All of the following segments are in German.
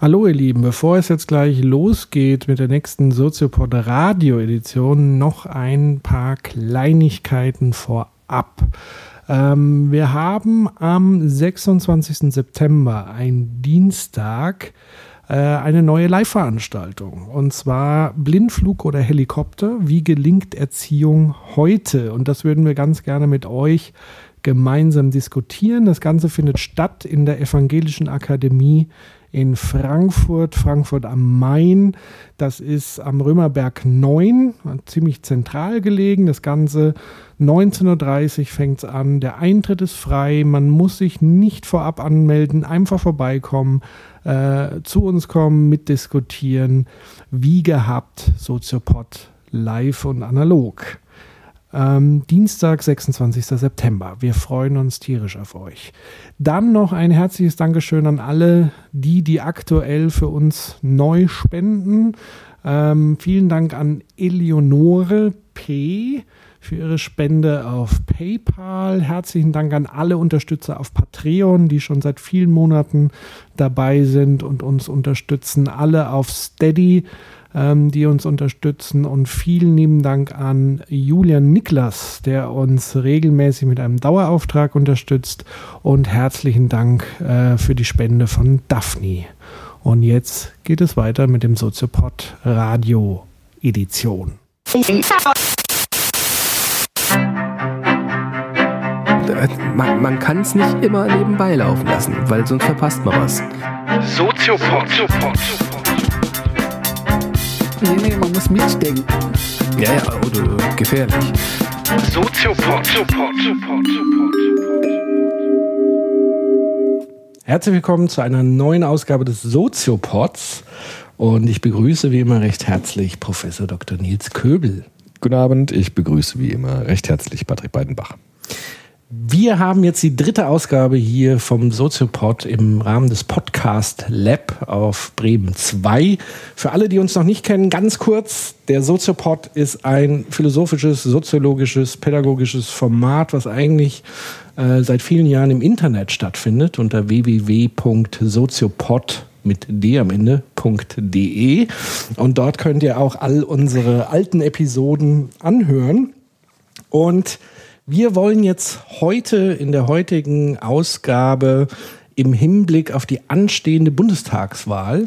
Hallo ihr Lieben, bevor es jetzt gleich losgeht mit der nächsten Soziopod Radio Edition, noch ein paar Kleinigkeiten vorab. Ähm, wir haben am 26. September, ein Dienstag, äh, eine neue Live-Veranstaltung. Und zwar Blindflug oder Helikopter. Wie gelingt Erziehung heute? Und das würden wir ganz gerne mit euch gemeinsam diskutieren. Das Ganze findet statt in der Evangelischen Akademie in Frankfurt, Frankfurt am Main. Das ist am Römerberg 9, ziemlich zentral gelegen. Das Ganze 19.30 Uhr fängt es an. Der Eintritt ist frei. Man muss sich nicht vorab anmelden, einfach vorbeikommen, äh, zu uns kommen, mitdiskutieren. Wie gehabt, Soziopod live und analog. Ähm, Dienstag, 26. September. Wir freuen uns tierisch auf euch. Dann noch ein herzliches Dankeschön an alle, die, die aktuell für uns neu spenden. Ähm, vielen Dank an Eleonore P für ihre Spende auf PayPal. Herzlichen Dank an alle Unterstützer auf Patreon, die schon seit vielen Monaten dabei sind und uns unterstützen. Alle auf Steady ähm, die uns unterstützen. Und vielen lieben Dank an Julian Niklas, der uns regelmäßig mit einem Dauerauftrag unterstützt. Und herzlichen Dank äh, für die Spende von Daphne. Und jetzt geht es weiter mit dem Soziopod Radio Edition. Man, man kann es nicht immer nebenbei laufen lassen, weil sonst verpasst man was. Soziopod. Soziopod. Nee, nee, man muss mitdenken. Ja, ja, oder gefährlich. Soziopod. Soziopod. Soziopod. Herzlich willkommen zu einer neuen Ausgabe des Soziopods. Und ich begrüße wie immer recht herzlich Professor Dr. Nils Köbel. Guten Abend, ich begrüße wie immer recht herzlich Patrick Beidenbach. Wir haben jetzt die dritte Ausgabe hier vom Soziopod im Rahmen des Podcast Lab auf Bremen 2. Für alle, die uns noch nicht kennen, ganz kurz, der Soziopod ist ein philosophisches, soziologisches, pädagogisches Format, was eigentlich äh, seit vielen Jahren im Internet stattfindet unter www.soziopod mit d am Ende.de und dort könnt ihr auch all unsere alten Episoden anhören und wir wollen jetzt heute in der heutigen Ausgabe im Hinblick auf die anstehende Bundestagswahl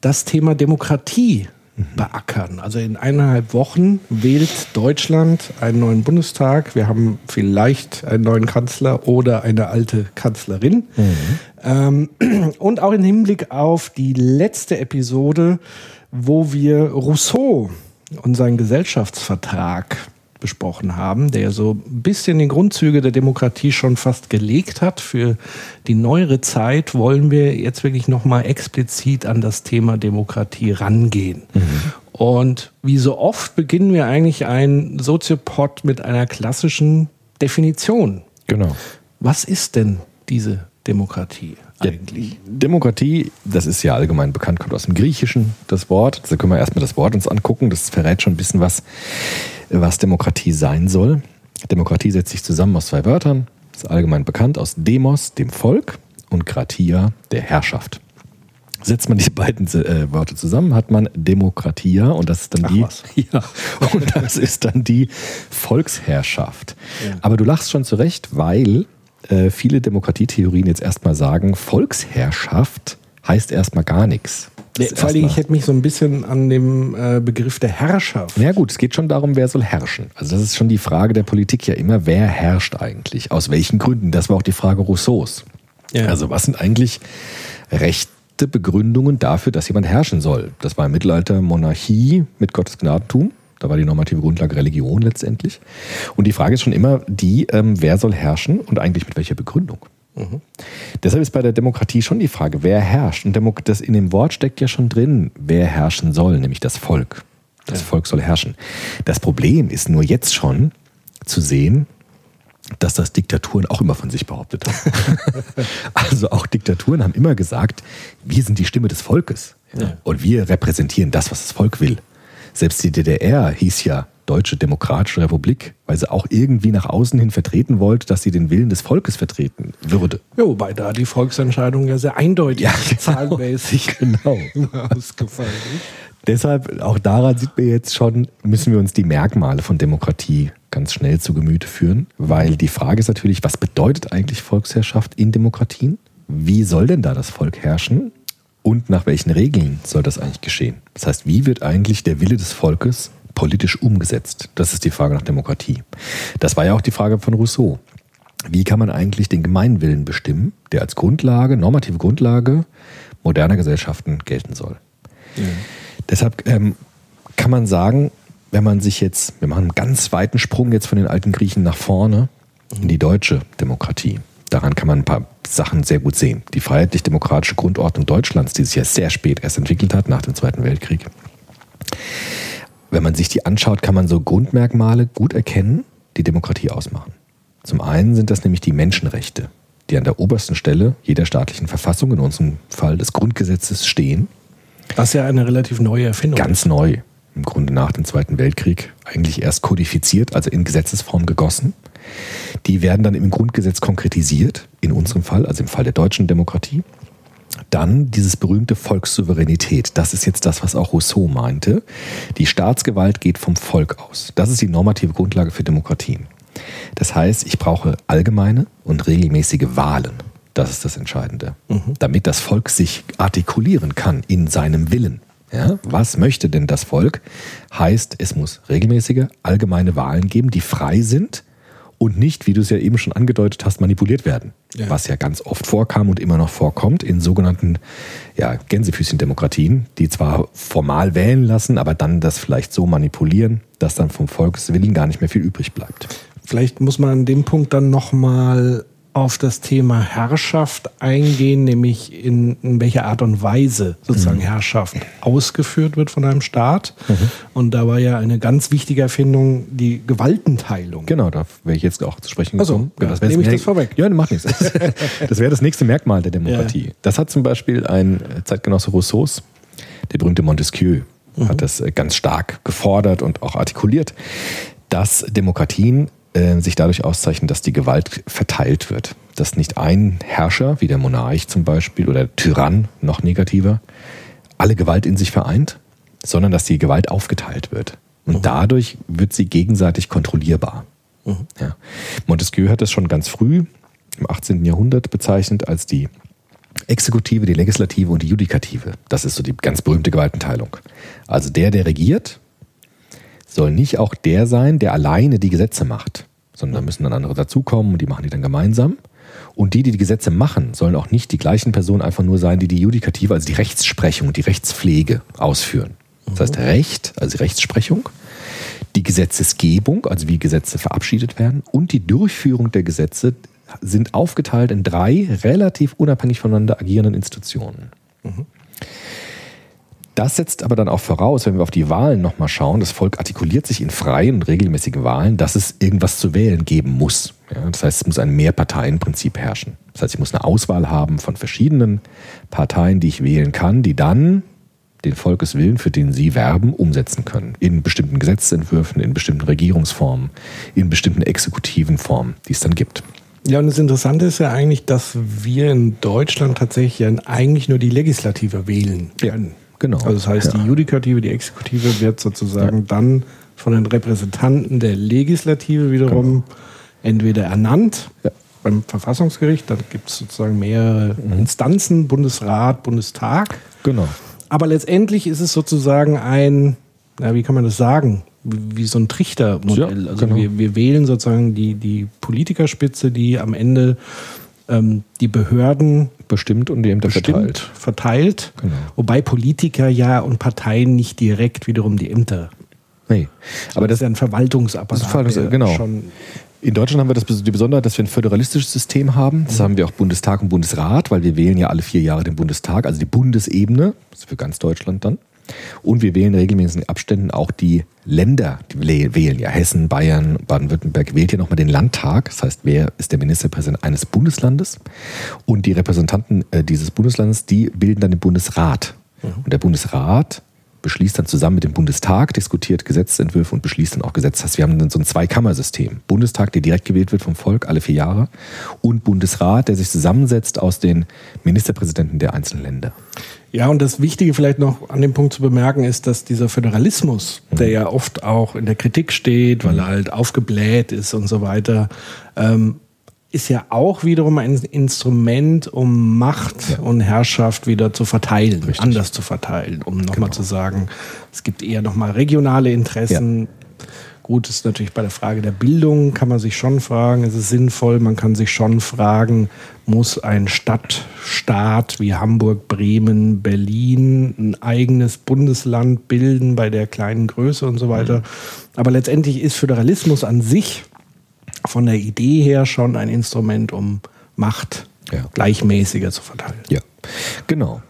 das Thema Demokratie beackern. Also in eineinhalb Wochen wählt Deutschland einen neuen Bundestag. Wir haben vielleicht einen neuen Kanzler oder eine alte Kanzlerin. Mhm. und auch im Hinblick auf die letzte Episode, wo wir Rousseau und seinen Gesellschaftsvertrag besprochen haben, der so ein bisschen die Grundzüge der Demokratie schon fast gelegt hat. Für die neuere Zeit wollen wir jetzt wirklich nochmal explizit an das Thema Demokratie rangehen. Mhm. Und wie so oft beginnen wir eigentlich ein Soziopod mit einer klassischen Definition. Genau. Was ist denn diese Demokratie? Eigentlich. Ja, Demokratie, das ist ja allgemein bekannt, kommt aus dem Griechischen, das Wort. Da können wir erstmal das Wort uns angucken. Das verrät schon ein bisschen was was Demokratie sein soll. Demokratie setzt sich zusammen aus zwei Wörtern, ist allgemein bekannt, aus Demos, dem Volk, und Kratia, der Herrschaft. Setzt man diese beiden äh, Wörter zusammen, hat man Demokratia und das ist dann Ach, die was. ja, und das ist dann die Volksherrschaft. Ja. Aber du lachst schon zurecht, weil äh, viele Demokratietheorien jetzt erstmal sagen, Volksherrschaft heißt erstmal gar nichts. Vor allem, ich hätte mich so ein bisschen an dem äh, Begriff der Herrschaft. Ja gut, es geht schon darum, wer soll herrschen. Also das ist schon die Frage der Politik ja immer, wer herrscht eigentlich? Aus welchen Gründen? Das war auch die Frage Rousseaus. Ja. Also was sind eigentlich rechte Begründungen dafür, dass jemand herrschen soll? Das war im Mittelalter Monarchie mit Gottes Gnadentum. Da war die normative Grundlage Religion letztendlich. Und die Frage ist schon immer die, ähm, wer soll herrschen und eigentlich mit welcher Begründung? Mhm. Deshalb ist bei der Demokratie schon die Frage, wer herrscht. Und das in dem Wort steckt ja schon drin, wer herrschen soll, nämlich das Volk. Das ja. Volk soll herrschen. Das Problem ist nur jetzt schon zu sehen, dass das Diktaturen auch immer von sich behauptet haben. also auch Diktaturen haben immer gesagt, wir sind die Stimme des Volkes. Ja. Und wir repräsentieren das, was das Volk will. Selbst die DDR hieß ja Deutsche Demokratische Republik, weil sie auch irgendwie nach außen hin vertreten wollte, dass sie den Willen des Volkes vertreten würde. Ja, wobei da die Volksentscheidung ja sehr eindeutig Ja, genau. zahlenmäßig Genau. ausgefallen ist. Deshalb, auch daran sieht man jetzt schon, müssen wir uns die Merkmale von Demokratie ganz schnell zu Gemüte führen, weil die Frage ist natürlich, was bedeutet eigentlich Volksherrschaft in Demokratien? Wie soll denn da das Volk herrschen? Und nach welchen Regeln soll das eigentlich geschehen? Das heißt, wie wird eigentlich der Wille des Volkes politisch umgesetzt? Das ist die Frage nach Demokratie. Das war ja auch die Frage von Rousseau. Wie kann man eigentlich den Gemeinwillen bestimmen, der als Grundlage, normative Grundlage moderner Gesellschaften gelten soll? Deshalb ähm, kann man sagen, wenn man sich jetzt, wir machen einen ganz weiten Sprung jetzt von den alten Griechen nach vorne in die deutsche Demokratie. Daran kann man ein paar Sachen sehr gut sehen. Die freiheitlich-demokratische Grundordnung Deutschlands, die sich ja sehr spät erst entwickelt hat, nach dem Zweiten Weltkrieg. Wenn man sich die anschaut, kann man so Grundmerkmale gut erkennen, die Demokratie ausmachen. Zum einen sind das nämlich die Menschenrechte, die an der obersten Stelle jeder staatlichen Verfassung, in unserem Fall des Grundgesetzes, stehen. Das ist ja eine relativ neue Erfindung. Ganz neu, im Grunde nach dem Zweiten Weltkrieg, eigentlich erst kodifiziert, also in Gesetzesform gegossen. Die werden dann im Grundgesetz konkretisiert, in unserem Fall, also im Fall der deutschen Demokratie. Dann dieses berühmte Volkssouveränität. Das ist jetzt das, was auch Rousseau meinte. Die Staatsgewalt geht vom Volk aus. Das ist die normative Grundlage für Demokratien. Das heißt, ich brauche allgemeine und regelmäßige Wahlen. Das ist das Entscheidende. Damit das Volk sich artikulieren kann in seinem Willen. Ja, was möchte denn das Volk? Heißt, es muss regelmäßige, allgemeine Wahlen geben, die frei sind und nicht, wie du es ja eben schon angedeutet hast, manipuliert werden. Ja. Was ja ganz oft vorkam und immer noch vorkommt in sogenannten ja, Gänsefüßchen-Demokratien, die zwar formal wählen lassen, aber dann das vielleicht so manipulieren, dass dann vom Volkswillen gar nicht mehr viel übrig bleibt. Vielleicht muss man an dem Punkt dann nochmal auf das Thema Herrschaft eingehen, nämlich in, in welcher Art und Weise sozusagen Herrschaft ausgeführt wird von einem Staat. Und da war ja eine ganz wichtige Erfindung die Gewaltenteilung. Genau, da wäre ich jetzt auch zu sprechen gekommen. ja, das nehme ich das vorweg. Ja, macht nichts. Das wäre das nächste Merkmal der Demokratie. Das hat zum Beispiel ein Zeitgenosse Rousseaus, der berühmte Montesquieu, hat das äh, ganz stark gefordert und auch artikuliert, dass Demokratien äh, sich dadurch auszeichnen, dass die Gewalt verteilt wird. Dass nicht ein Herrscher, wie der Monarch zum Beispiel, oder der Tyrann, noch negativer, alle Gewalt in sich vereint, sondern dass die Gewalt aufgeteilt wird. Und dadurch wird sie gegenseitig kontrollierbar. Ja. Montesquieu hat das schon ganz früh im 18. Jahrhundert bezeichnet als die Exekutive, die Legislative und die Judikative. Das ist so die ganz berühmte Gewaltenteilung. Also der, der regiert, soll nicht auch der sein, der alleine die Gesetze macht, sondern da müssen dann andere dazukommen und die machen die dann gemeinsam. Und die, die die Gesetze machen, sollen auch nicht die gleichen Personen einfach nur sein, die die Judikative, also die Rechtsprechung, die Rechtspflege ausführen. Das heißt Recht, also die Rechtsprechung, die Gesetzesgebung, also wie Gesetze verabschiedet werden, und die Durchführung der Gesetze sind aufgeteilt in drei relativ unabhängig voneinander agierenden Institutionen. Das setzt aber dann auch voraus, wenn wir auf die Wahlen nochmal schauen, das Volk artikuliert sich in freien und regelmäßigen Wahlen, dass es irgendwas zu wählen geben muss. Ja, das heißt, es muss ein Mehrparteienprinzip herrschen. Das heißt, ich muss eine Auswahl haben von verschiedenen Parteien, die ich wählen kann, die dann den Volkeswillen, für den sie werben, umsetzen können. In bestimmten Gesetzentwürfen, in bestimmten Regierungsformen, in bestimmten exekutiven Formen, die es dann gibt. Ja, und das Interessante ist ja eigentlich, dass wir in Deutschland tatsächlich ja eigentlich nur die Legislative wählen Ja, können. Genau. Also das heißt, Ja. die Judikative, die Exekutive wird sozusagen dann von den Repräsentanten der Legislative wiederum entweder ernannt Ja. beim Verfassungsgericht, dann gibt es sozusagen mehrere Instanzen, Bundesrat, Bundestag. Genau. Aber letztendlich ist es sozusagen ein, na, wie kann man das sagen? Wie wie so ein Trichtermodell. Ja, also genau. wir, wir wählen sozusagen die, die Politikerspitze, die am Ende ähm, die Behörden Bestimmt und die Ämter bestimmt, verteilt. verteilt. Genau. Wobei Politiker ja und Parteien nicht direkt wiederum die Ämter. Nee. Aber Das ist das, ja ein Verwaltungsapparat. Ist Verwaltungs- genau. In Deutschland haben wir das, die Besonderheit, dass wir ein föderalistisches System haben. Das haben wir auch Bundestag und Bundesrat, weil wir wählen ja alle vier Jahre den Bundestag, also die Bundesebene, das ist für ganz Deutschland dann. Und wir wählen regelmäßig in Abständen auch die Länder, die wäh- wählen ja Hessen, Bayern, Baden-Württemberg, wählt ja nochmal den Landtag. Das heißt, wer ist der Ministerpräsident eines Bundeslandes? Und die Repräsentanten äh, dieses Bundeslandes, die bilden dann den Bundesrat. Und der Bundesrat beschließt dann zusammen mit dem Bundestag, diskutiert Gesetzentwürfe und beschließt dann auch Gesetze. Das heißt, wir haben dann so ein Zweikammersystem. Bundestag, der direkt gewählt wird vom Volk alle vier Jahre und Bundesrat, der sich zusammensetzt aus den Ministerpräsidenten der einzelnen Länder. Ja, und das Wichtige vielleicht noch an dem Punkt zu bemerken ist, dass dieser Föderalismus, der ja oft auch in der Kritik steht, weil er halt aufgebläht ist und so weiter, ähm, ist ja auch wiederum ein Instrument, um Macht Ja. und Herrschaft wieder zu verteilen, Richtig. anders zu verteilen, um nochmal Genau. zu sagen, es gibt eher nochmal regionale Interessen. Gut, ist natürlich bei der Frage der Bildung, kann man sich schon fragen, ist es sinnvoll, man kann sich schon fragen, muss ein Stadtstaat wie Hamburg, Bremen, Berlin ein eigenes Bundesland bilden bei der kleinen Größe und so weiter. Aber letztendlich ist Föderalismus an sich von der Idee her schon ein Instrument, um Macht Ja. gleichmäßiger zu verteilen. Ja, genau.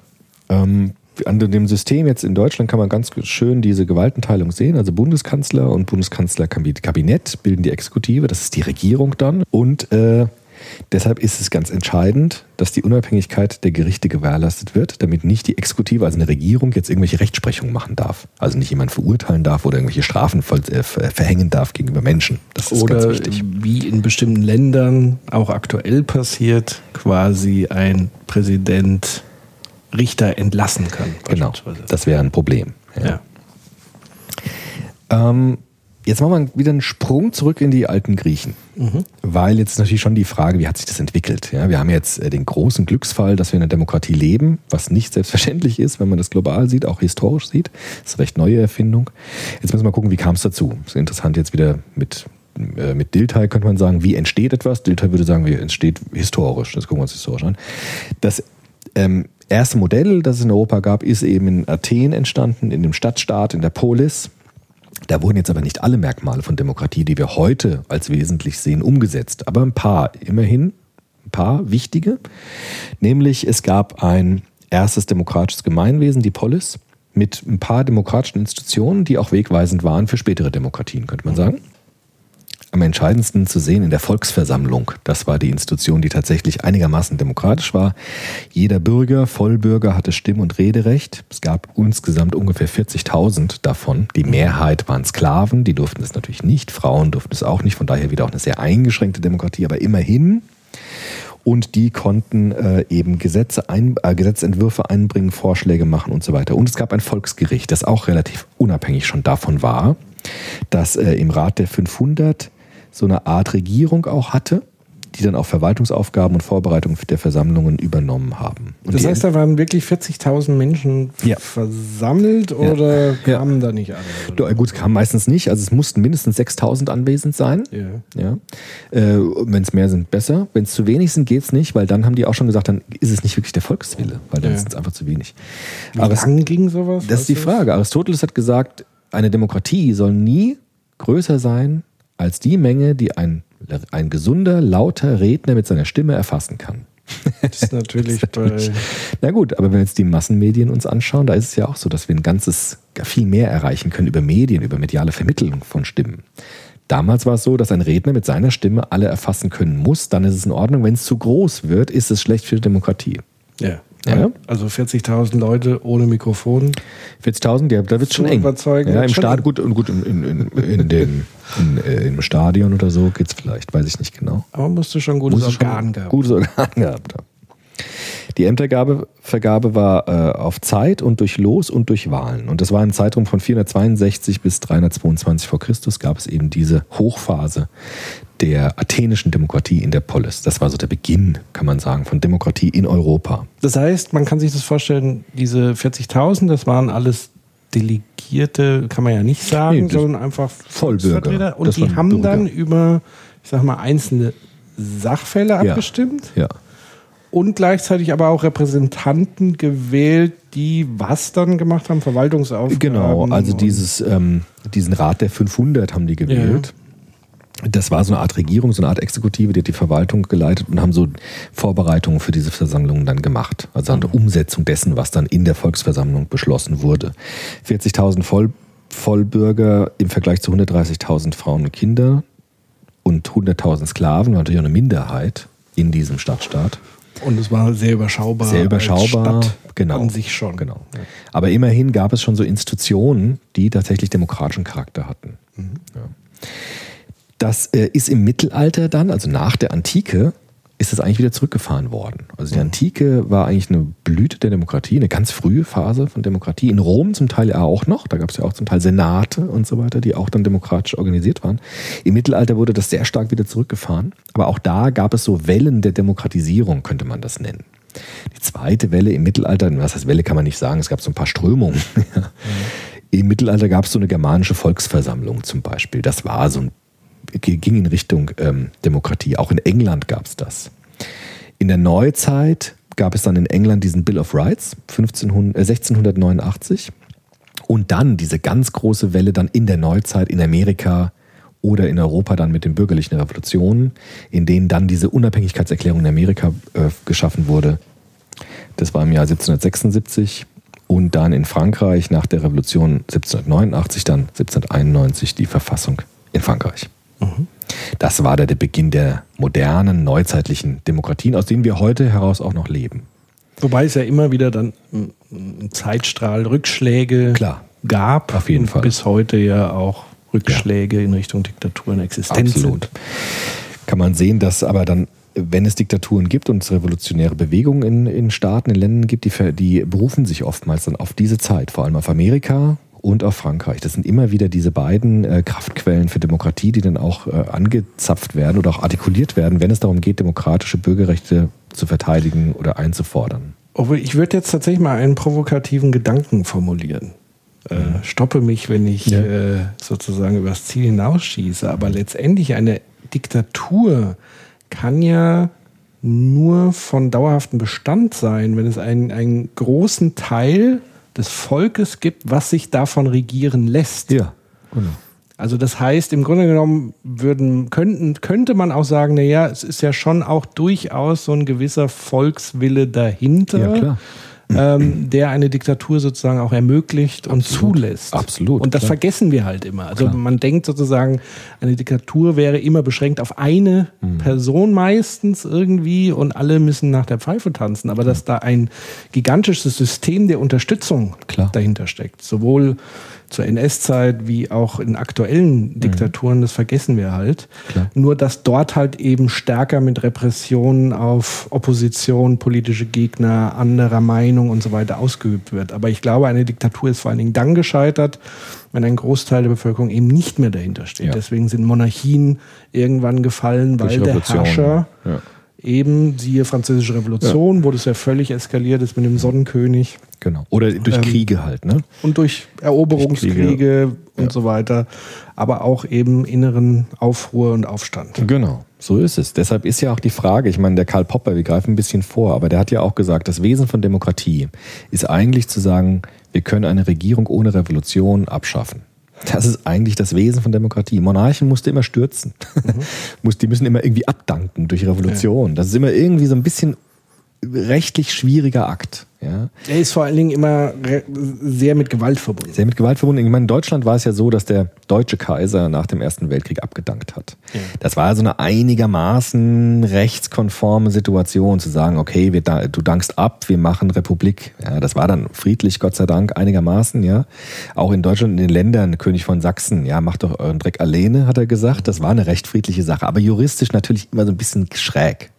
Ähm, an dem System jetzt in Deutschland kann man ganz schön diese Gewaltenteilung sehen. Also Bundeskanzler und Bundeskanzlerkabinett bilden die Exekutive, das ist die Regierung dann. Und äh, deshalb ist es ganz entscheidend, dass die Unabhängigkeit der Gerichte gewährleistet wird, damit nicht die Exekutive, also eine Regierung, jetzt irgendwelche Rechtsprechungen machen darf. Also nicht jemand verurteilen darf oder irgendwelche Strafen äh, ver- verhängen darf gegenüber Menschen. Das ist ganz Oder wichtig. wie in bestimmten Ländern auch aktuell passiert, quasi ein Präsident Richter entlassen kann. Genau, das wäre ein Problem. ja. Ähm, jetzt machen wir wieder einen Sprung zurück in die alten Griechen. Weil jetzt natürlich schon die Frage, wie hat sich das entwickelt? Ja, wir haben jetzt äh, den großen Glücksfall, dass wir in einer Demokratie leben, was nicht selbstverständlich ist, wenn man das global sieht, auch historisch sieht. Das ist eine recht neue Erfindung. Jetzt müssen wir mal gucken, wie kam es dazu? Das ist interessant jetzt wieder mit, äh, mit Dilthey könnte man sagen, wie entsteht etwas? Dilthey würde sagen, wie entsteht historisch. Das gucken wir uns historisch an. Das ähm, erste Modell, das es in Europa gab, ist eben in Athen entstanden, in dem Stadtstaat, in der Polis. Da wurden jetzt aber nicht alle Merkmale von Demokratie, die wir heute als wesentlich sehen, umgesetzt. Aber ein paar, immerhin ein paar wichtige. Nämlich es gab ein erstes demokratisches Gemeinwesen, die Polis, mit ein paar demokratischen Institutionen, die auch wegweisend waren für spätere Demokratien, könnte man sagen. Entscheidendsten zu sehen in der Volksversammlung. Das war die Institution, die tatsächlich einigermaßen demokratisch war. Jeder Bürger, Vollbürger hatte Stimm- und Rederecht. Es gab insgesamt ungefähr 40.000 davon. Die Mehrheit waren Sklaven, die durften es natürlich nicht. Frauen durften es auch nicht. Von daher wieder auch eine sehr eingeschränkte Demokratie, aber immerhin. Und die konnten äh, eben Gesetze ein, äh, Gesetzentwürfe einbringen, Vorschläge machen und so weiter. Und es gab ein Volksgericht, das auch relativ unabhängig schon davon war, dass äh, im Rat der 500 so eine Art Regierung auch hatte, die dann auch Verwaltungsaufgaben und Vorbereitung der Versammlungen übernommen haben. Und Das heißt, da waren wirklich 40.000 Menschen Ja. versammelt oder Ja. kamen da nicht alle? Ja, gut, es kam meistens nicht. Also es mussten mindestens 6000 anwesend sein. Ja. Ja. Äh, Wenn es mehr sind, besser. Wenn es zu wenig sind, geht es nicht, weil dann haben die auch schon gesagt, dann ist es nicht wirklich der Volkswille, weil dann Ja. sind es einfach zu wenig. Wie Aber es, lang ging sowas? das ist die? Frage. Aristoteles hat gesagt, eine Demokratie soll nie größer sein als die Menge, die ein, ein gesunder, lauter Redner mit seiner Stimme erfassen kann. Das ist natürlich bei. Na gut, aber wenn wir jetzt die Massenmedien uns anschauen, da ist es ja auch so, dass wir ein ganzes, viel mehr erreichen können über Medien, über mediale Vermittlung von Stimmen. Damals war es so, dass ein Redner mit seiner Stimme alle erfassen können muss. Dann ist es in Ordnung. Wenn es zu groß wird, ist es schlecht für die Demokratie. Ja. Ja. Also 40.000 Leute ohne Mikrofon. 40.000, ja, da wird es schon eng. überzeugen ja, im Stadion, gut, und gut, in, in, in, in den, in, äh, im Stadion oder so geht es vielleicht, weiß ich nicht genau. Aber musst du schon ein gutes Muss es schon Organ gehabt. Gutes Organ gehabt haben. Die Ämtervergabe war äh, auf Zeit und durch Los und durch Wahlen. Und das war ein Zeitraum von 462 bis 322 vor Christus gab es eben diese Hochphase der athenischen Demokratie in der Polis. Das war so der Beginn, kann man sagen, von Demokratie in Europa. Das heißt, man kann sich das vorstellen, diese 40.000, das waren alles Delegierte, kann man ja nicht sagen, Nee, sondern einfach Vollbürger. Und die haben Bürger. dann über, ich sag mal, einzelne Sachfälle Ja. abgestimmt Ja. und gleichzeitig aber auch Repräsentanten gewählt, die was dann gemacht haben? Verwaltungsaufgaben. Genau, also dieses, ähm, diesen Rat der 500 haben die gewählt. Das war so eine Art Regierung, so eine Art Exekutive, die hat die Verwaltung geleitet und haben so Vorbereitungen für diese Versammlungen dann gemacht. Also eine Umsetzung dessen, was dann in der Volksversammlung beschlossen wurde. 40.000 Voll, Vollbürger im Vergleich zu 130.000 Frauen und Kinder und 100.000 Sklaven, war natürlich auch eine Minderheit in diesem Stadtstaat. Und es war sehr überschaubar. Sehr überschaubar, genau. An sich schon. Genau. Aber immerhin gab es schon so Institutionen, die tatsächlich demokratischen Charakter hatten. Ja. Das äh, ist im Mittelalter dann, also nach der Antike, ist es eigentlich wieder zurückgefahren worden. Also die Antike war eigentlich eine Blüte der Demokratie, eine ganz frühe Phase von Demokratie. In Rom zum Teil ja auch noch, da gab es ja auch zum Teil Senate und so weiter, die auch dann demokratisch organisiert waren. Im Mittelalter wurde das sehr stark wieder zurückgefahren, aber auch da gab es so Wellen der Demokratisierung, könnte man das nennen. Die zweite Welle im Mittelalter, was heißt Welle kann man nicht sagen, es gab so ein paar Strömungen. Im Mittelalter gab es so eine germanische Volksversammlung zum Beispiel. Das war so ein ging in Richtung ähm, Demokratie. Auch in England gab es das. In der Neuzeit gab es dann in England diesen Bill of Rights 1500, äh, 1689 und dann diese ganz große Welle dann in der Neuzeit in Amerika oder in Europa dann mit den bürgerlichen Revolutionen, in denen dann diese Unabhängigkeitserklärung in Amerika äh, geschaffen wurde. Das war im Jahr 1776 und dann in Frankreich nach der Revolution 1789, dann 1791 die Verfassung in Frankreich. Das war der Beginn der modernen, neuzeitlichen Demokratien, aus denen wir heute heraus auch noch leben. Wobei es ja immer wieder dann einen Zeitstrahl Rückschläge Klar. gab. Auf jeden Fall. Bis heute ja auch Rückschläge in Richtung Diktatur in Existenz Absolut. sind. Kann man sehen, dass aber dann, wenn es Diktaturen gibt und es revolutionäre Bewegungen in, in Staaten, in Ländern gibt, die, die berufen sich oftmals dann auf diese Zeit, vor allem auf Amerika und auf Frankreich. Das sind immer wieder diese beiden äh, Kraftquellen für Demokratie, die dann auch äh, angezapft werden oder auch artikuliert werden, wenn es darum geht, demokratische Bürgerrechte zu verteidigen oder einzufordern. Obwohl, ich würde jetzt tatsächlich mal einen provokativen Gedanken formulieren. Äh, stoppe mich, wenn ich Ja. äh, sozusagen übers Ziel hinausschieße. Aber letztendlich eine Diktatur kann ja nur von dauerhaftem Bestand sein, wenn es einen, einen großen Teil des Volkes gibt, was sich davon regieren lässt. Ja, genau. Also das heißt, im Grunde genommen würden, könnten, könnte man auch sagen, na ja, es ist ja schon auch durchaus so ein gewisser Volkswille dahinter, Ja, klar. Ähm, der eine Diktatur sozusagen auch ermöglicht und zulässt. Absolut, Und das klar. vergessen wir halt immer. Also Klar. man denkt sozusagen, eine Diktatur wäre immer beschränkt auf eine Mhm. Person meistens irgendwie und alle müssen nach der Pfeife tanzen. Aber dass da ein gigantisches System der Unterstützung Klar. dahinter steckt, sowohl zur NS-Zeit wie auch in aktuellen Diktaturen, das vergessen wir halt. Mhm. Klar. Nur, dass dort halt eben stärker mit Repressionen auf Opposition, politische Gegner, anderer Meinung und so weiter ausgeübt wird. Aber ich glaube, eine Diktatur ist vor allen Dingen dann gescheitert, wenn ein Großteil der Bevölkerung eben nicht mehr dahinter steht. Ja. Deswegen sind Monarchien irgendwann gefallen, weil der. Herrscher Ja. Eben, siehe Französische Revolution, wo das ja völlig eskaliert ist mit dem Sonnenkönig Genau. Oder durch Ähm, Kriege halt, ne? und durch Eroberungskriege Durch Kriege, und ja. so weiter, aber auch eben inneren Aufruhr und Aufstand. Genau, so ist es. Deshalb ist ja auch die Frage, ich meine, der Karl Popper, wir greifen ein bisschen vor, aber der hat ja auch gesagt, das Wesen von Demokratie ist eigentlich zu sagen, wir können eine Regierung ohne Revolution abschaffen. Das ist eigentlich das Wesen von Demokratie. Monarchen musste immer stürzen. Muss- Die müssen immer irgendwie abdanken durch Revolution. Das ist immer irgendwie so ein bisschen rechtlich schwieriger Akt. Ja? Er ist vor allen Dingen immer sehr mit Gewalt verbunden. Sehr mit Gewalt verbunden. Ich meine, in Deutschland war es ja so, dass der deutsche Kaiser nach dem Ersten Weltkrieg abgedankt hat. Das war so eine einigermaßen rechtskonforme Situation, zu sagen, okay, wir du dankst ab, wir machen Republik. Ja, das war dann friedlich, Gott sei Dank, einigermaßen. Ja, Auch in Deutschland, in den Ländern, König von Sachsen, ja, macht doch euren Dreck alleine, hat er gesagt. Das war eine recht friedliche Sache, aber juristisch natürlich immer so ein bisschen schräg.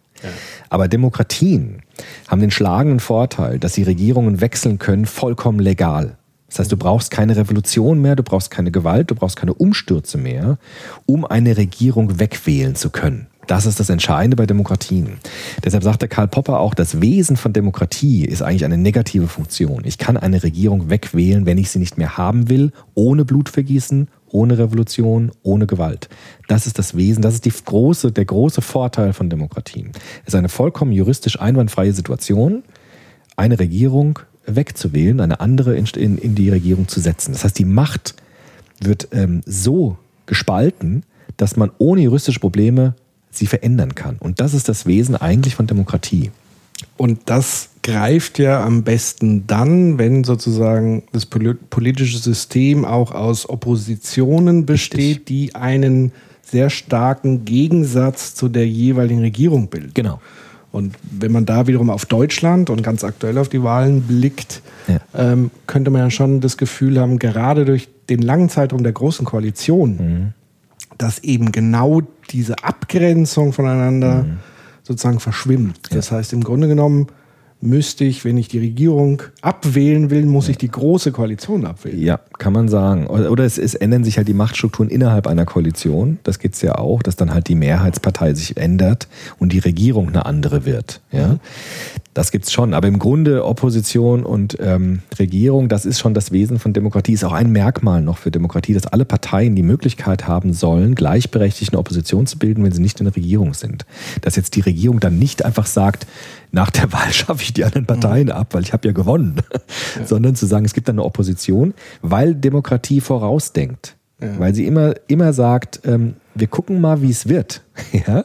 Aber Demokratien haben den schlagenden Vorteil, dass sie Regierungen wechseln können, vollkommen legal. Das heißt, du brauchst keine Revolution mehr, du brauchst keine Gewalt, du brauchst keine Umstürze mehr, um eine Regierung wegwählen zu können. Das ist das Entscheidende bei Demokratien. Deshalb sagte Karl Popper auch, das Wesen von Demokratie ist eigentlich eine negative Funktion. Ich kann eine Regierung wegwählen, wenn ich sie nicht mehr haben will, ohne Blutvergießen, ohne Revolution, ohne Gewalt. Das ist das Wesen, das ist die große, der große Vorteil von Demokratien. Es ist eine vollkommen juristisch einwandfreie Situation, eine Regierung wegzuwählen, eine andere in, in, in die Regierung zu setzen. Das heißt, die Macht wird ähm, so gespalten, dass man ohne juristische Probleme sie verändern kann. Und das ist das Wesen eigentlich von Demokratie. Und das greift ja am besten dann, wenn sozusagen das poli- politische System auch aus Oppositionen besteht, die einen sehr starken Gegensatz zu der jeweiligen Regierung bilden. Genau. Und wenn man da wiederum auf Deutschland und ganz aktuell auf die Wahlen blickt, Ja. ähm, könnte man ja schon das Gefühl haben, gerade durch den langen Zeitraum der Großen Koalition, dass eben genau diese Abgrenzung voneinander sozusagen verschwimmt. Das heißt, im Grunde genommen müsste ich, wenn ich die Regierung abwählen will, muss ich die Große Koalition abwählen. Ja, kann man sagen. Oder es, es ändern sich halt die Machtstrukturen innerhalb einer Koalition. Das geht's ja auch, dass dann halt die Mehrheitspartei sich ändert und die Regierung eine andere wird. Ja, das gibt's schon. Aber im Grunde Opposition und ähm, Regierung, das ist schon das Wesen von Demokratie. Ist auch ein Merkmal noch für Demokratie, dass alle Parteien die Möglichkeit haben sollen, gleichberechtigt eine Opposition zu bilden, wenn sie nicht in der Regierung sind. Dass jetzt die Regierung dann nicht einfach sagt, nach der Wahl schaffe ich die anderen Parteien ab, weil ich habe ja gewonnen, sondern zu sagen, es gibt dann eine Opposition, weil Demokratie vorausdenkt. Weil sie immer, immer sagt, ähm, wir gucken mal, wie es wird. ja?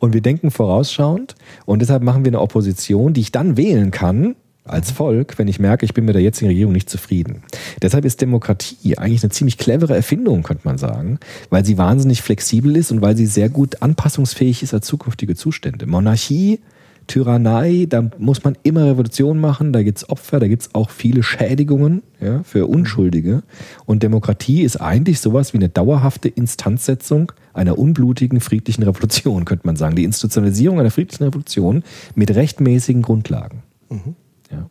Und wir denken vorausschauend. Und deshalb machen wir eine Opposition, die ich dann wählen kann als Volk, wenn ich merke, ich bin mit der jetzigen Regierung nicht zufrieden. Deshalb ist Demokratie eigentlich eine ziemlich clevere Erfindung, könnte man sagen, weil sie wahnsinnig flexibel ist und weil sie sehr gut anpassungsfähig ist an zukünftige Zustände. Monarchie Tyrannei, da muss man immer Revolution machen, da gibt's Opfer, da gibt's auch viele Schädigungen ja, für Unschuldige. Und Demokratie ist eigentlich sowas wie eine dauerhafte Instanzsetzung einer unblutigen friedlichen Revolution, könnte man sagen. Die Institutionalisierung einer friedlichen Revolution mit rechtmäßigen Grundlagen. Ja.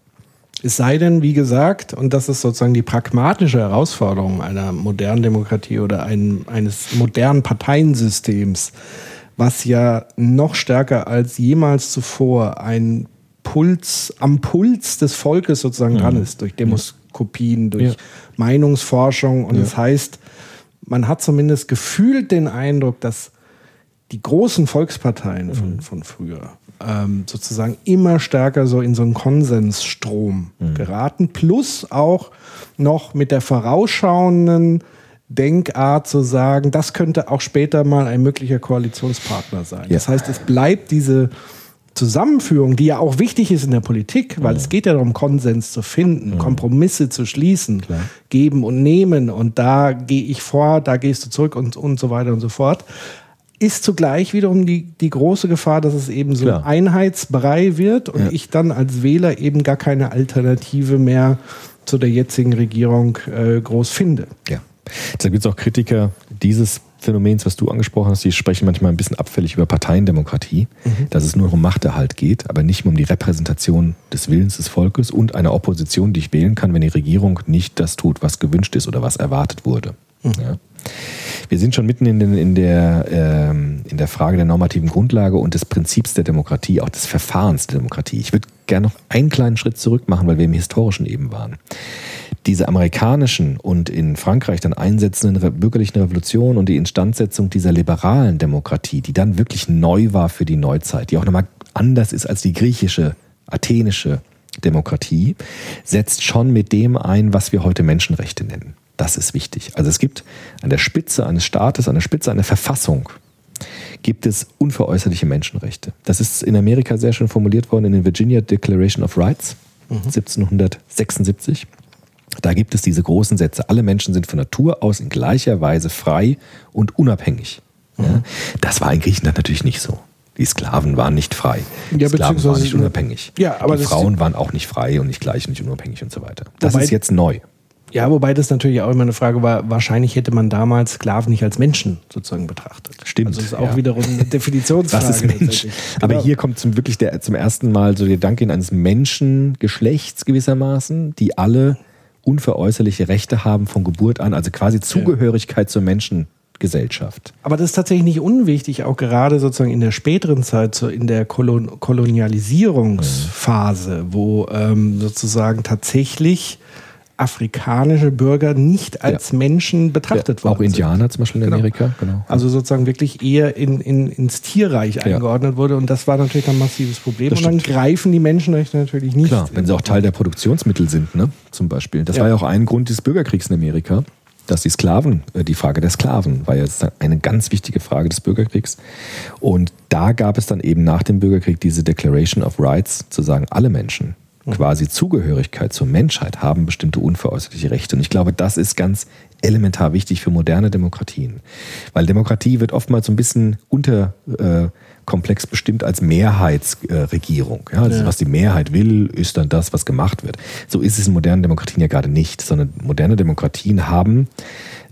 Es sei denn, wie gesagt, und das ist sozusagen die pragmatische Herausforderung einer modernen Demokratie oder ein, eines modernen Parteiensystems, was ja noch stärker als jemals zuvor ein Puls am Puls des Volkes sozusagen dran ist, durch Demoskopien, durch Ja. Meinungsforschung. Und das heißt, man hat zumindest gefühlt den Eindruck, dass die großen Volksparteien von, von früher ähm, sozusagen immer stärker so in so einen Konsensstrom geraten, plus auch noch mit der vorausschauenden Denkart zu sagen, das könnte auch später mal ein möglicher Koalitionspartner sein. Ja. Das heißt, es bleibt diese Zusammenführung, die ja auch wichtig ist in der Politik, weil es geht ja darum, Konsens zu finden, Kompromisse zu schließen, geben und nehmen und da gehe ich vor, da gehst du zurück und, und so weiter und so fort. Ist zugleich wiederum die, die große Gefahr, dass es eben so Klar. ein Einheitsbrei wird und Ja. ich dann als Wähler eben gar keine Alternative mehr zu der jetzigen Regierung äh, groß finde. Ja. Deshalb gibt es auch Kritiker dieses Phänomens, was du angesprochen hast, die sprechen manchmal ein bisschen abfällig über Parteiendemokratie, dass es nur um Machterhalt geht, aber nicht mehr um die Repräsentation des Willens des Volkes und einer Opposition, die ich wählen kann, wenn die Regierung nicht das tut, was gewünscht ist oder was erwartet wurde. Ja. Wir sind schon mitten in, den, in, der, ähm, in der Frage der normativen Grundlage und des Prinzips der Demokratie, auch des Verfahrens der Demokratie. Ich würde gerne noch einen kleinen Schritt zurück machen, weil wir im Historischen eben waren. Diese amerikanischen und in Frankreich dann einsetzenden bürgerlichen Revolutionen und die Instandsetzung dieser liberalen Demokratie, die dann wirklich neu war für die Neuzeit, die auch nochmal anders ist als die griechische, athenische Demokratie, setzt schon mit dem ein, was wir heute Menschenrechte nennen. Das ist wichtig. Also es gibt an der Spitze eines Staates, an der Spitze einer Verfassung, gibt es unveräußerliche Menschenrechte. Das ist in Amerika sehr schön formuliert worden in der Virginia Declaration of Rights 1776. Da gibt es diese großen Sätze. Alle Menschen sind von Natur aus in gleicher Weise frei und unabhängig. Ja, das war in Griechenland natürlich nicht so. Die Sklaven waren nicht frei. Die Ja, Sklaven waren nicht unabhängig. Ja, aber die Frauen waren auch nicht frei und nicht gleich und nicht unabhängig und so weiter. Das ist jetzt neu. Ja, wobei das natürlich auch immer eine Frage war, wahrscheinlich hätte man damals Sklaven nicht als Menschen sozusagen betrachtet. Stimmt, Also das ist auch ja. wiederum eine Definitionsfrage. Was ist Mensch? Aber Genau. hier kommt zum, wirklich der, zum ersten Mal so der Gedanke eines Menschengeschlechts gewissermaßen, die alle unveräußerliche Rechte haben von Geburt an, also quasi Zugehörigkeit zur Menschengesellschaft. Aber das ist tatsächlich nicht unwichtig, auch gerade sozusagen in der späteren Zeit, so in der Kolon Kolonialisierungsphase, wo ähm, sozusagen tatsächlich afrikanische Bürger nicht als Menschen betrachtet Ja, auch worden sind. Indianer zum Beispiel in Genau. Amerika, genau. Also sozusagen wirklich eher in, in, ins Tierreich eingeordnet wurde und das war natürlich ein massives Problem. Das und dann stimmt. greifen die Menschenrechte natürlich nicht. Klar, wenn sie auch Teil der Produktionsmittel sind, ne? zum Beispiel. Das Ja. war ja auch ein Grund des Bürgerkriegs in Amerika, dass die Sklaven, äh, die Frage der Sklaven war jetzt eine ganz wichtige Frage des Bürgerkriegs. Und da gab es dann eben nach dem Bürgerkrieg diese Declaration of Rights, zu sagen, alle Menschen, quasi Zugehörigkeit zur Menschheit, haben bestimmte unveräußerliche Rechte. Und ich glaube, das ist ganz elementar wichtig für moderne Demokratien. Weil Demokratie wird oftmals so ein bisschen unterkomplex bestimmt als Mehrheitsregierung. Ja, also Ja. was die Mehrheit will, ist dann das, was gemacht wird. So ist es in modernen Demokratien ja gerade nicht, sondern moderne Demokratien haben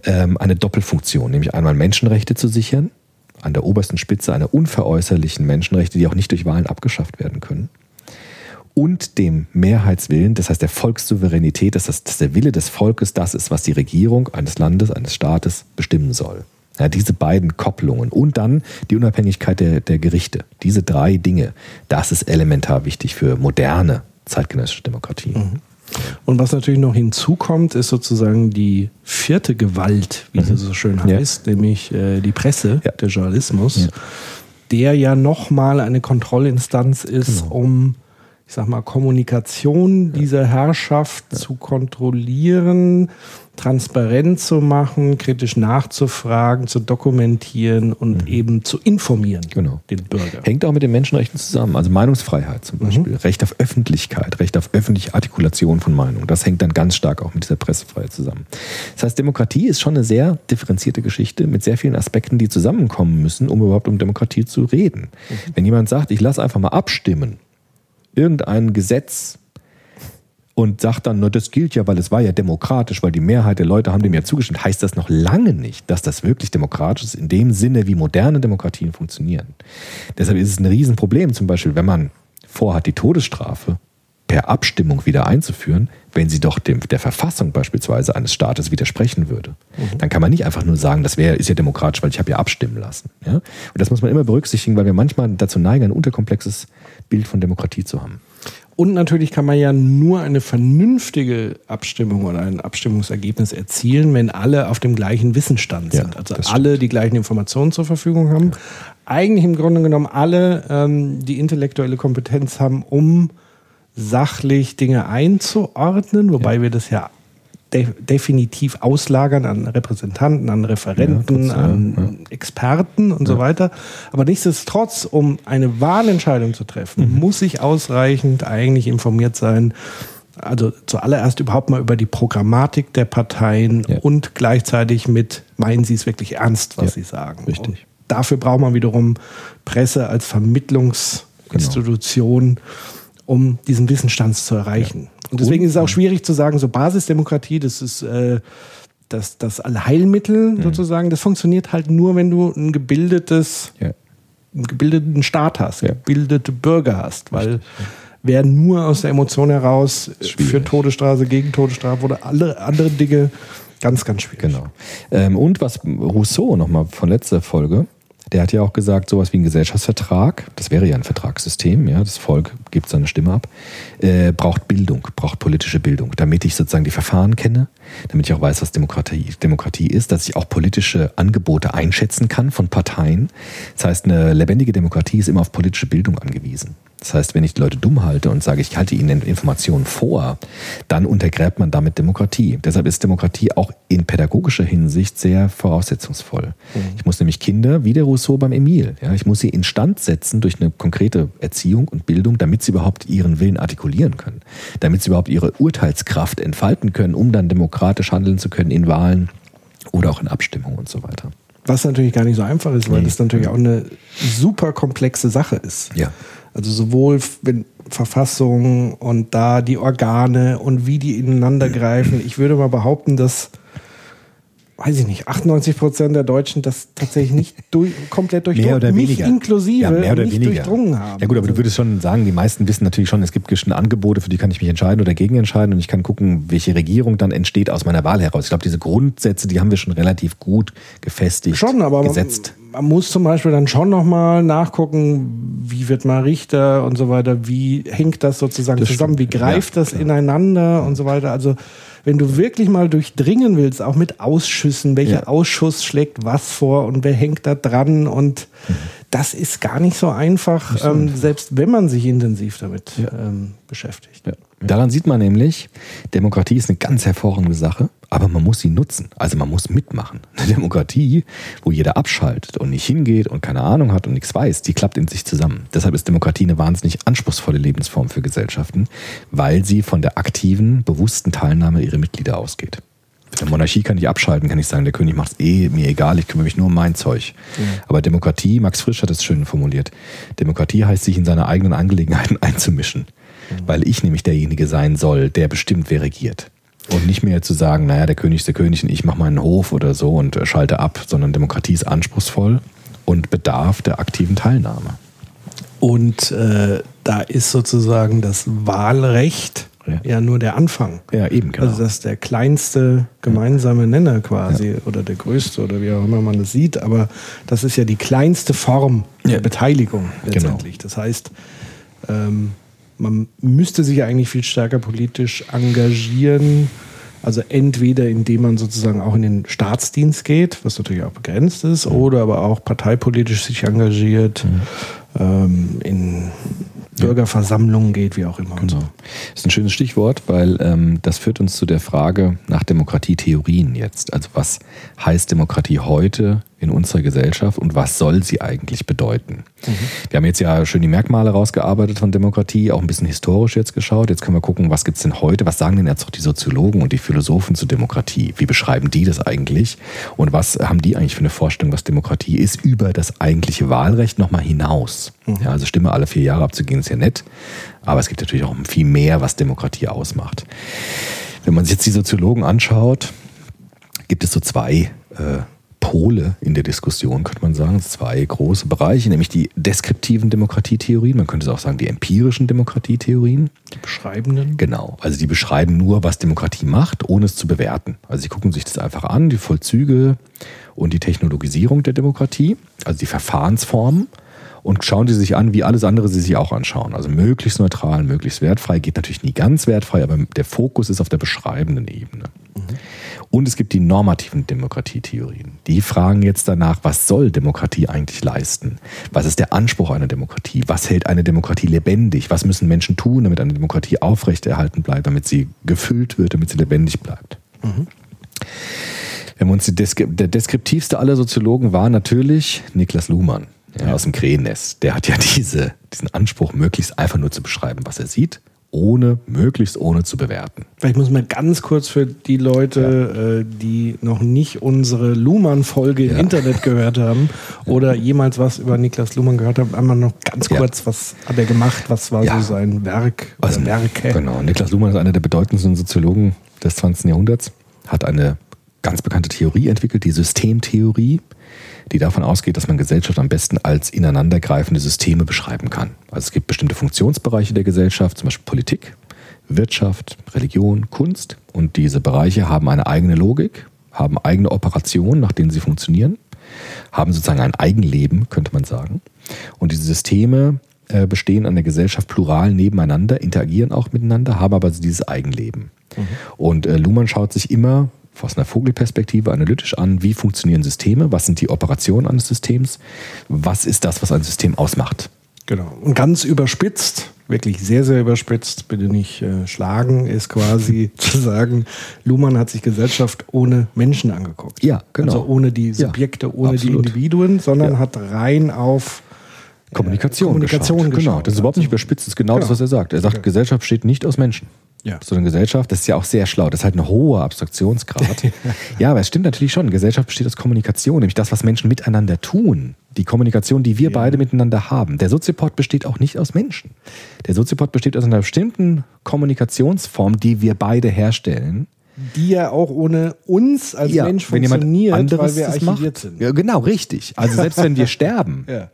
ähm, eine Doppelfunktion, nämlich einmal Menschenrechte zu sichern, an der obersten Spitze einer unveräußerlichen Menschenrechte, die auch nicht durch Wahlen abgeschafft werden können und dem Mehrheitswillen, das heißt der Volkssouveränität, dass, das, dass der Wille des Volkes das ist, was die Regierung eines Landes, eines Staates bestimmen soll. Ja, diese beiden Kopplungen und dann die Unabhängigkeit der, der Gerichte. Diese drei Dinge, das ist elementar wichtig für moderne zeitgenössische Demokratien. Und was natürlich noch hinzukommt, ist sozusagen die vierte Gewalt, wie sie so schön Mhm. Ja. heißt, nämlich äh, die Presse, Ja. der Journalismus, der ja nochmal eine Kontrollinstanz ist, Genau. um, ich sag mal, Kommunikation dieser Herrschaft zu kontrollieren, transparent zu machen, kritisch nachzufragen, zu dokumentieren und eben zu informieren, Mhm. Genau. den Bürger. Hängt auch mit den Menschenrechten zusammen. Also Meinungsfreiheit zum Beispiel, Recht auf Öffentlichkeit, Recht auf öffentliche Artikulation von Meinung. Das hängt dann ganz stark auch mit dieser Pressefreiheit zusammen. Das heißt, Demokratie ist schon eine sehr differenzierte Geschichte mit sehr vielen Aspekten, die zusammenkommen müssen, um überhaupt um Demokratie zu reden. Wenn jemand sagt, ich lasse einfach mal abstimmen, irgendein Gesetz und sagt dann, nur das gilt ja, weil es war ja demokratisch, weil die Mehrheit der Leute haben dem ja zugestimmt, heißt das noch lange nicht, dass das wirklich demokratisch ist, in dem Sinne, wie moderne Demokratien funktionieren. Deshalb ist es ein Riesenproblem, zum Beispiel, wenn man vorhat, die Todesstrafe per Abstimmung wieder einzuführen, wenn sie doch dem, der Verfassung beispielsweise eines Staates widersprechen würde. Dann kann man nicht einfach nur sagen, das wäre, ist ja demokratisch, weil ich habe ja abstimmen lassen. Ja? Und das muss man immer berücksichtigen, weil wir manchmal dazu neigen, ein unterkomplexes Bild von Demokratie zu haben. Und natürlich kann man ja nur eine vernünftige Abstimmung oder ein Abstimmungsergebnis erzielen, wenn alle auf dem gleichen Wissensstand Ja, sind. Also das alle die gleichen Informationen zur Verfügung haben. Eigentlich im Grunde genommen alle ähm, die intellektuelle Kompetenz haben, um sachlich Dinge einzuordnen, wobei wir das ja de definitiv auslagern an Repräsentanten, an Referenten, Ja, an Experten und so weiter. Aber nichtsdestotrotz, um eine Wahlentscheidung zu treffen, Mhm. muss ich ausreichend eigentlich informiert sein. Also zuallererst überhaupt mal über die Programmatik der Parteien Ja. und gleichzeitig mit, meinen Sie es wirklich ernst, was Ja, Sie sagen. richtig. Und dafür braucht man wiederum Presse als Vermittlungsinstitution, um diesen Wissensstand zu erreichen. Und deswegen ist es auch schwierig zu sagen, so Basisdemokratie, das ist äh, das, das Allheilmittel sozusagen, das funktioniert halt nur, wenn du ein gebildetes, Ja. einen gebildeten Staat hast, Ja. gebildete Bürger hast, weil wer nur aus der Emotion heraus schwierig. für Todesstrafe, gegen Todesstrafe oder alle andere Dinge, ganz, ganz schwierig. Genau. Ähm, und was Rousseau nochmal von letzter Folge, der hat ja auch gesagt, sowas wie ein Gesellschaftsvertrag, das wäre ja ein Vertragssystem, ja, das Volk gibt seine Stimme ab, äh, braucht Bildung, braucht politische Bildung, damit ich sozusagen die Verfahren kenne, damit ich auch weiß, was Demokratie, Demokratie ist, dass ich auch politische Angebote einschätzen kann von Parteien. Das heißt, eine lebendige Demokratie ist immer auf politische Bildung angewiesen. Das heißt, wenn ich die Leute dumm halte und sage, ich halte ihnen Informationen vor, dann untergräbt man damit Demokratie. Deshalb ist Demokratie auch in pädagogischer Hinsicht sehr voraussetzungsvoll. Ich muss nämlich Kinder, wie der Rousseau beim Emil, ja, ich muss sie instand setzen durch eine konkrete Erziehung und Bildung, damit sie überhaupt ihren Willen artikulieren können, damit sie überhaupt ihre Urteilskraft entfalten können, um dann demokratisch handeln zu können in Wahlen oder auch in Abstimmungen und so weiter. Was natürlich gar nicht so einfach ist, weil Nee. das natürlich auch eine super komplexe Sache ist. Ja. Also sowohl wenn Verfassung und da die Organe und wie die ineinander greifen. Ich würde mal behaupten, dass, weiß ich nicht, 98 Prozent der Deutschen das tatsächlich nicht durch, komplett durchdrungen, Mehr oder mich weniger. inklusive, ja, mehr oder nicht weniger. durchdrungen haben. Ja gut, aber du Also- würdest schon sagen, die meisten wissen natürlich schon, es gibt bestimmte Angebote, für die kann ich mich entscheiden oder gegen entscheiden und ich kann gucken, welche Regierung dann entsteht aus meiner Wahl heraus. Ich glaube, diese Grundsätze, die haben wir schon relativ gut gefestigt, Schon, aber gesetzt. Man, man muss zum Beispiel dann schon nochmal nachgucken, wie wird man Richter und so weiter, wie hängt das sozusagen Das zusammen, stimmt. wie greift Ja, das klar. ineinander und so weiter. Also wenn du wirklich mal durchdringen willst, auch mit Ausschüssen, welcher Ja. Ausschuss schlägt was vor und wer hängt da dran und das ist gar nicht so einfach, ähm, selbst wenn man sich intensiv damit ähm, beschäftigt. Ja. Daran sieht man nämlich, Demokratie ist eine ganz hervorragende Sache, aber man muss sie nutzen. Also man muss mitmachen. Eine Demokratie, wo jeder abschaltet und nicht hingeht und keine Ahnung hat und nichts weiß, die klappt in sich zusammen. Deshalb ist Demokratie eine wahnsinnig anspruchsvolle Lebensform für Gesellschaften, weil sie von der aktiven, bewussten Teilnahme ihrer Mitglieder ausgeht. In der Monarchie kann ich abschalten, kann ich sagen, der König macht es eh mir egal, ich kümmere mich nur um mein Zeug. Aber Demokratie, Max Frisch hat es schön formuliert, Demokratie heißt, sich in seine eigenen Angelegenheiten einzumischen. Weil ich nämlich derjenige sein soll, der bestimmt, wer regiert. Und nicht mehr zu sagen, naja, der König ist der König und ich mache meinen Hof oder so und äh, schalte ab, sondern Demokratie ist anspruchsvoll und bedarf der aktiven Teilnahme. Und äh, da ist sozusagen das Wahlrecht Ja. ja, nur der Anfang. Ja, eben, genau. Also das ist der kleinste gemeinsame Nenner quasi oder der größte oder wie auch immer man es sieht, aber das ist ja die kleinste Form Ja. der Beteiligung Genau. letztendlich. Das heißt, ähm, man müsste sich eigentlich viel stärker politisch engagieren. Also entweder indem man sozusagen auch in den Staatsdienst geht, was natürlich auch begrenzt ist, oder aber auch parteipolitisch sich engagiert, ähm, in Bürgerversammlungen geht, wie auch immer. Genau. Das ist ein schönes Stichwort, weil ähm, das führt uns zu der Frage nach Demokratietheorien jetzt. Also was heißt Demokratie heute in unserer Gesellschaft und was soll sie eigentlich bedeuten? Wir haben jetzt ja schön die Merkmale rausgearbeitet von Demokratie, auch ein bisschen historisch jetzt geschaut. Jetzt können wir gucken, was gibt's denn heute? Was sagen denn jetzt auch die Soziologen und die Philosophen zu Demokratie? Wie beschreiben die das eigentlich? Und was haben die eigentlich für eine Vorstellung, was Demokratie ist, über das eigentliche Wahlrecht nochmal hinaus? Ja, also Stimme alle vier Jahre abzugehen, ist ja nett. Aber es gibt natürlich auch viel mehr, was Demokratie ausmacht. Wenn man sich jetzt die Soziologen anschaut, gibt es so zwei äh, Pole in der Diskussion, könnte man sagen. Zwei große Bereiche, nämlich die deskriptiven Demokratietheorien, man könnte es auch sagen, die empirischen Demokratietheorien. Die Beschreibenden. Genau, also die beschreiben nur, was Demokratie macht, ohne es zu bewerten. Also sie gucken sich das einfach an, die Vollzüge und die Technologisierung der Demokratie, also die Verfahrensformen und schauen sie sich an, wie alles andere sie sich auch anschauen. Also möglichst neutral, möglichst wertfrei, geht natürlich nie ganz wertfrei, aber der Fokus ist auf der beschreibenden Ebene. Und es gibt die normativen Demokratietheorien. Die fragen jetzt danach, was soll Demokratie eigentlich leisten? Was ist der Anspruch einer Demokratie? Was hält eine Demokratie lebendig? Was müssen Menschen tun, damit eine Demokratie aufrechterhalten bleibt, damit sie gefüllt wird, damit sie lebendig bleibt? Wenn wir uns die der deskriptivste aller Soziologen war natürlich Niklas Luhmann ja, aus dem Krähennest. Der hat ja diese, diesen Anspruch, möglichst einfach nur zu beschreiben, was er sieht, ohne, möglichst ohne zu bewerten. Vielleicht muss man ganz kurz für die Leute, äh, die noch nicht unsere Luhmann-Folge im Ja. Internet gehört haben oder jemals was über Niklas Luhmann gehört haben, einmal noch ganz Ja. kurz, was hat er gemacht, was war Ja. so sein Werk Also, Werke. Genau. Niklas Luhmann ist einer der bedeutendsten Soziologen des 20. Jahrhunderts, hat eine ganz bekannte Theorie entwickelt, die Systemtheorie, die davon ausgeht, dass man Gesellschaft am besten als ineinandergreifende Systeme beschreiben kann. Also es gibt bestimmte Funktionsbereiche der Gesellschaft, zum Beispiel Politik, Wirtschaft, Religion, Kunst. Und diese Bereiche haben eine eigene Logik, haben eigene Operationen, nach denen sie funktionieren, haben sozusagen ein Eigenleben, könnte man sagen. Und diese Systeme äh, bestehen an der Gesellschaft plural nebeneinander, interagieren auch miteinander, haben aber dieses Eigenleben. Und äh, Luhmann schaut sich immer aus einer Vogelperspektive analytisch an, wie funktionieren Systeme, was sind die Operationen eines Systems, was ist das, was ein System ausmacht. Genau. Und ganz überspitzt, wirklich sehr, sehr überspitzt, bitte nicht äh, schlagen, ist quasi zu sagen, Luhmann hat sich Gesellschaft ohne Menschen angeguckt. Ja, genau. Also ohne die Subjekte, ohne absolut. die Individuen, sondern Ja. hat rein auf Kommunikation, Kommunikation geschaut. Genau, geschaut. das ist überhaupt nicht überspitzt, das ist genau, Genau. das, was er sagt. Er sagt. Gesellschaft besteht nicht aus Menschen. Ja. Sondern Gesellschaft, das ist ja auch sehr schlau, das ist halt ein hoher Abstraktionsgrad. ja, aber es stimmt natürlich schon. Gesellschaft besteht aus Kommunikation, nämlich das, was Menschen miteinander tun. Die Kommunikation, die wir beide miteinander haben. Der Soziopod besteht auch nicht aus Menschen. Der Soziopod besteht aus einer bestimmten Kommunikationsform, die wir beide herstellen. die ja auch ohne uns als Mensch wenn jemand funktioniert, anderes weil wir archiviert macht. sind. Ja, genau, richtig. Also selbst wenn wir sterben, Ja.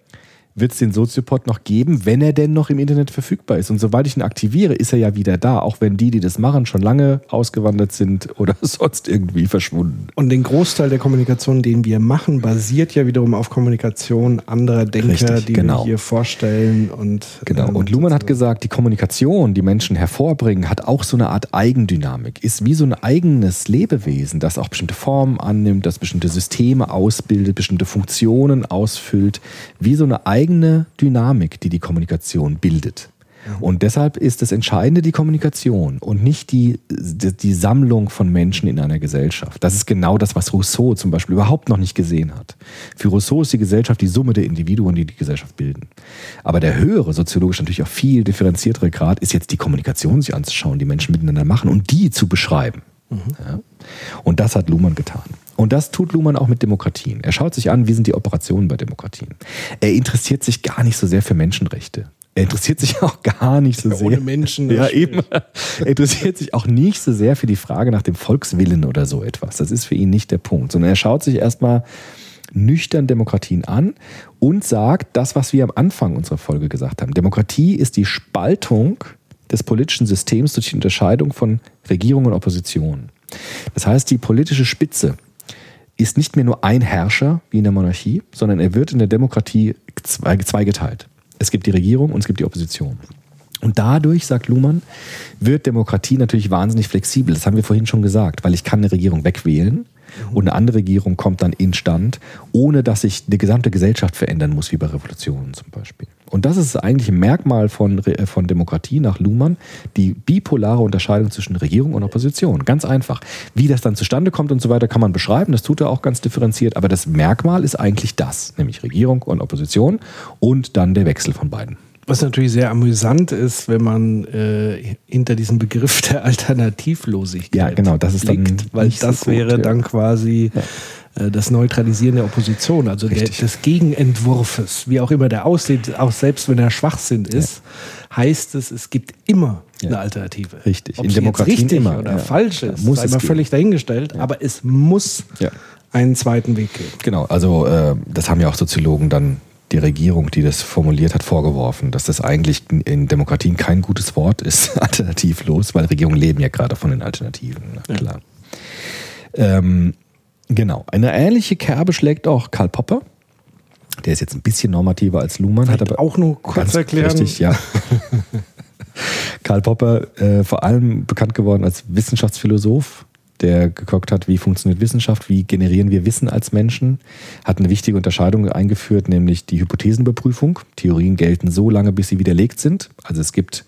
Wird es den Soziopod noch geben, wenn er denn noch im Internet verfügbar ist. Und sobald ich ihn aktiviere, ist er ja wieder da, auch wenn die, die das machen, schon lange ausgewandert sind oder sonst irgendwie verschwunden. Und den Großteil der Kommunikation, den wir machen, basiert ja wiederum auf Kommunikation anderer Denker, Richtig, die genau. wir hier vorstellen. Und, Genau. ähm, Und Luhmann hat gesagt, die Kommunikation, die Menschen hervorbringen, hat auch so eine Art Eigendynamik, ist wie so ein eigenes Lebewesen, das auch bestimmte Formen annimmt, das bestimmte Systeme ausbildet, bestimmte Funktionen ausfüllt, wie so eine eigene Dynamik, die die Kommunikation bildet. Und deshalb ist das Entscheidende die Kommunikation und nicht die, die, die Sammlung von Menschen in einer Gesellschaft. Das ist genau das, was Rousseau zum Beispiel überhaupt noch nicht gesehen hat. Für Rousseau ist die Gesellschaft die Summe der Individuen, die die Gesellschaft bilden. Aber der höhere, soziologisch natürlich auch viel differenziertere Grad ist jetzt die Kommunikation sich anzuschauen, die Menschen miteinander machen und die zu beschreiben. Ja. Und das hat Luhmann getan. Und das tut Luhmann auch mit Demokratien. Er schaut sich an, wie sind die Operationen bei Demokratien. Er interessiert sich gar nicht so sehr für Menschenrechte. Er interessiert sich auch gar nicht so Ja, sehr. ohne Menschen, Ja, eben. Er interessiert sich auch nicht so sehr für die Frage nach dem Volkswillen oder so etwas. Das ist für ihn nicht der Punkt. Sondern er schaut sich erstmal nüchtern Demokratien an und sagt das, was wir am Anfang unserer Folge gesagt haben. Demokratie ist die Spaltung des politischen Systems durch die Unterscheidung von Regierung und Opposition. Das heißt, die politische Spitze ist nicht mehr nur ein Herrscher wie in der Monarchie, sondern er wird in der Demokratie zwei- zweigeteilt. Es gibt die Regierung und es gibt die Opposition. Und dadurch, sagt Luhmann, wird Demokratie natürlich wahnsinnig flexibel. Das haben wir vorhin schon gesagt, weil ich kann eine Regierung wegwählen und eine andere Regierung kommt dann instand, ohne dass sich die gesamte Gesellschaft verändern muss, wie bei Revolutionen zum Beispiel. Und das ist eigentlich ein Merkmal von, äh, von Demokratie nach Luhmann, die bipolare Unterscheidung zwischen Regierung und Opposition. Ganz einfach. Wie das dann zustande kommt und so weiter, kann man beschreiben. Das tut er auch ganz differenziert. Aber das Merkmal ist eigentlich das, nämlich Regierung und Opposition und dann der Wechsel von beiden. Was natürlich sehr amüsant ist, wenn man äh, hinter diesem Begriff der Alternativlosigkeit Ja, genau, das ist blickt, weil nicht so das gut, wäre ja. dann quasi äh, das Neutralisieren der Opposition, also der, des Gegenentwurfes, wie auch immer der aussieht, auch selbst wenn er Schwachsinn ist, heißt es, es gibt immer Ja. eine Alternative. Richtig. Ob In jetzt richtig immer, oder ja. falsch Ja, ist, muss mal geben. völlig dahingestellt, aber es muss Ja. einen zweiten Weg geben. Genau, also äh, das haben ja auch Soziologen dann die Regierung, die das formuliert hat, vorgeworfen, dass das eigentlich in- Demokratien kein gutes Wort ist, alternativlos, weil Regierungen leben ja gerade von den Alternativen, na, klar. Ähm, genau, eine ähnliche Kerbe schlägt auch Karl Popper. Der ist jetzt ein bisschen normativer als Luhmann, hat aber auch nur kurz erklären. Richtig, ja. Karl Popper, äh, vor allem bekannt geworden als Wissenschaftsphilosoph, der geguckt hat, wie funktioniert Wissenschaft, wie generieren wir Wissen als Menschen, hat eine wichtige Unterscheidung eingeführt, nämlich die Hypothesenüberprüfung. Theorien gelten so lange, bis sie widerlegt sind. Also es gibt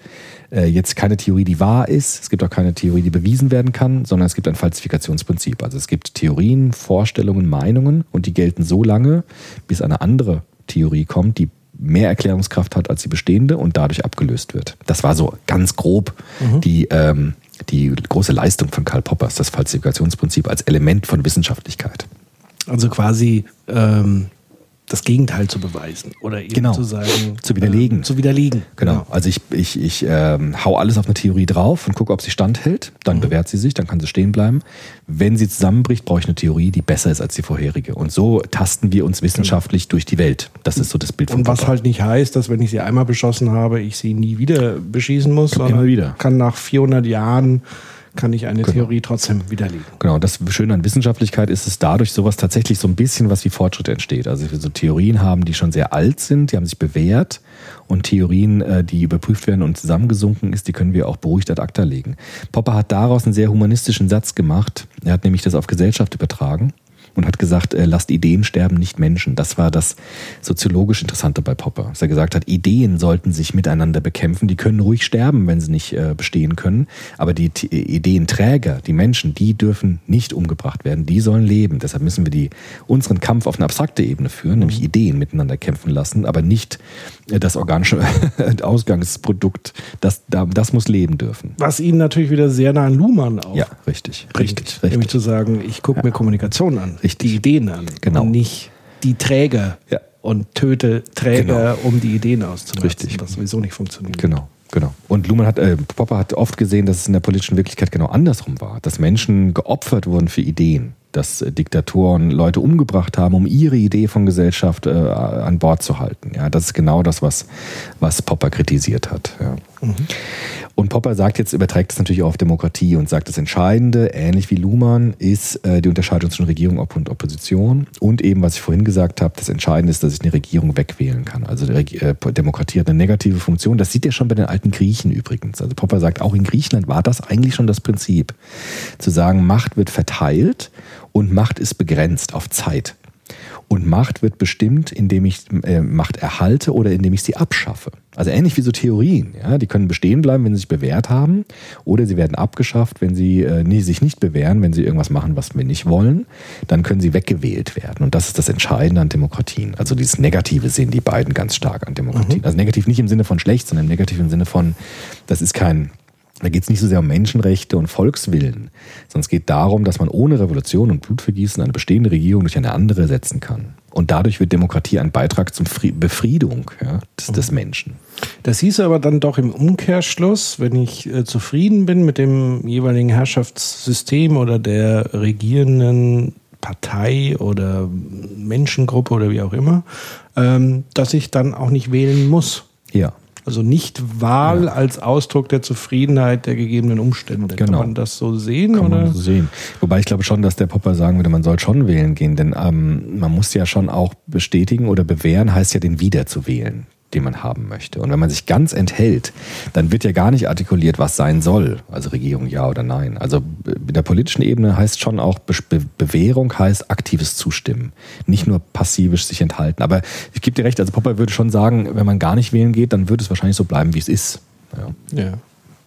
äh, jetzt keine Theorie, die wahr ist, es gibt auch keine Theorie, die bewiesen werden kann, sondern es gibt ein Falsifikationsprinzip. Also es gibt Theorien, Vorstellungen, Meinungen und die gelten so lange, bis eine andere Theorie kommt, die mehr Erklärungskraft hat als die bestehende und dadurch abgelöst wird. Das war so ganz grob die, ähm, die große Leistung von Karl Poppers, das Falsifikationsprinzip als Element von Wissenschaftlichkeit. Also quasi ähm, das Gegenteil zu beweisen oder eben Genau. zu sagen, Zu widerlegen. ähm, zu widerlegen. Genau. Also ich, ich, ich ähm, hau alles auf eine Theorie drauf und gucke, ob sie standhält. Dann bewährt sie sich, dann kann sie stehen bleiben. Wenn sie zusammenbricht, brauche ich eine Theorie, die besser ist als die vorherige. Und so tasten wir uns wissenschaftlich durch die Welt. Das ist so das Bild von Und was Popper. halt nicht heißt, dass wenn ich sie einmal beschossen habe, ich sie nie wieder beschießen muss, Immer sondern wieder. kann nach 400 Jahren kann ich eine Genau. Theorie trotzdem widerlegen. Genau, das Schöne an Wissenschaftlichkeit ist es dadurch sowas tatsächlich so ein bisschen was wie Fortschritt entsteht. Also wir so Theorien haben, die schon sehr alt sind, die haben sich bewährt und Theorien, äh, die überprüft werden und zusammengesunken ist, die können wir auch beruhigt ad acta legen. Popper hat daraus einen sehr humanistischen Satz gemacht. Er hat nämlich das auf Gesellschaft übertragen und hat gesagt, äh, lasst Ideen sterben, nicht Menschen. Das war das soziologisch Interessante bei Popper. Dass er gesagt hat, Ideen sollten sich miteinander bekämpfen. Die können ruhig sterben, wenn sie nicht äh, bestehen können. Aber die T Ideenträger, die Menschen, die dürfen nicht umgebracht werden. Die sollen leben. Deshalb müssen wir die, unseren Kampf auf eine abstrakte Ebene führen, nämlich Ideen miteinander kämpfen lassen, aber nicht äh, das organische Ausgangsprodukt. Das, da- das muss leben dürfen. Was ihn natürlich wieder sehr nah an Luhmann auch Ja, richtig. bringt. Richtig. Nämlich richtig. zu sagen, ich gucke mir Kommunikation an, Richtig. die Ideen an Genau. und nicht die Träger Ja. und töte Träger, um die Ideen auszunutzen, Richtig. was sowieso nicht funktioniert. Genau, genau. Und Luhmann hat, äh, Popper hat oft gesehen, dass es in der politischen Wirklichkeit genau andersrum war. Dass Menschen geopfert wurden für Ideen. Dass Diktatoren Leute umgebracht haben, um ihre Idee von Gesellschaft äh, an Bord zu halten. Ja, das ist genau das, was, was Popper kritisiert hat. Ja. Und Popper sagt jetzt, überträgt es natürlich auch auf Demokratie und sagt, das Entscheidende, ähnlich wie Luhmann, ist äh, die Unterscheidung zwischen Regierung und Opposition. Und eben, was ich vorhin gesagt habe, das Entscheidende ist, dass ich eine Regierung wegwählen kann. Also äh, Demokratie hat eine negative Funktion. Das sieht er schon bei den alten Griechen übrigens. Also Popper sagt, auch in Griechenland war das eigentlich schon das Prinzip. Zu sagen, Macht wird verteilt und Macht ist begrenzt auf Zeit. Und Macht wird bestimmt, indem ich äh, Macht erhalte oder indem ich sie abschaffe. Also ähnlich wie so Theorien. Ja? Die können bestehen bleiben, wenn sie sich bewährt haben, oder sie werden abgeschafft, wenn sie äh, nie, sich nicht bewähren, wenn sie irgendwas machen, was wir nicht wollen. Dann können sie weggewählt werden. Und das ist das Entscheidende an Demokratien. Also dieses Negative sehen die beiden ganz stark an Demokratien. Also negativ nicht im Sinne von schlecht, sondern im negativen Sinne von, das ist kein Da geht es nicht so sehr um Menschenrechte und Volkswillen, sondern es geht darum, dass man ohne Revolution und Blutvergießen eine bestehende Regierung durch eine andere ersetzen kann. Und dadurch wird Demokratie ein Beitrag zur Befriedung ja, des, des, Menschen. Das hieß aber dann doch im Umkehrschluss, wenn ich äh, zufrieden bin mit dem jeweiligen Herrschaftssystem oder der regierenden Partei oder Menschengruppe oder wie auch immer, ähm, dass ich dann auch nicht wählen muss. Ja. Also nicht Wahl ja. als Ausdruck der Zufriedenheit der gegebenen Umstände. Genau. Kann man das so sehen? Kann oder? man so sehen. Wobei ich glaube schon, dass der Popper sagen würde, man soll schon wählen gehen, denn ähm, man muss ja schon auch bestätigen oder bewähren, heißt ja den wieder zu wählen den man haben möchte. Und wenn man sich ganz enthält, dann wird ja gar nicht artikuliert, was sein soll. Also Regierung ja oder nein. Also in der politischen Ebene heißt schon auch, Be Bewährung heißt aktives Zustimmen. Nicht nur passivisch sich enthalten. Aber ich gebe dir recht, also Popper würde schon sagen, wenn man gar nicht wählen geht, dann würde es wahrscheinlich so bleiben, wie es ist. Ja. ja.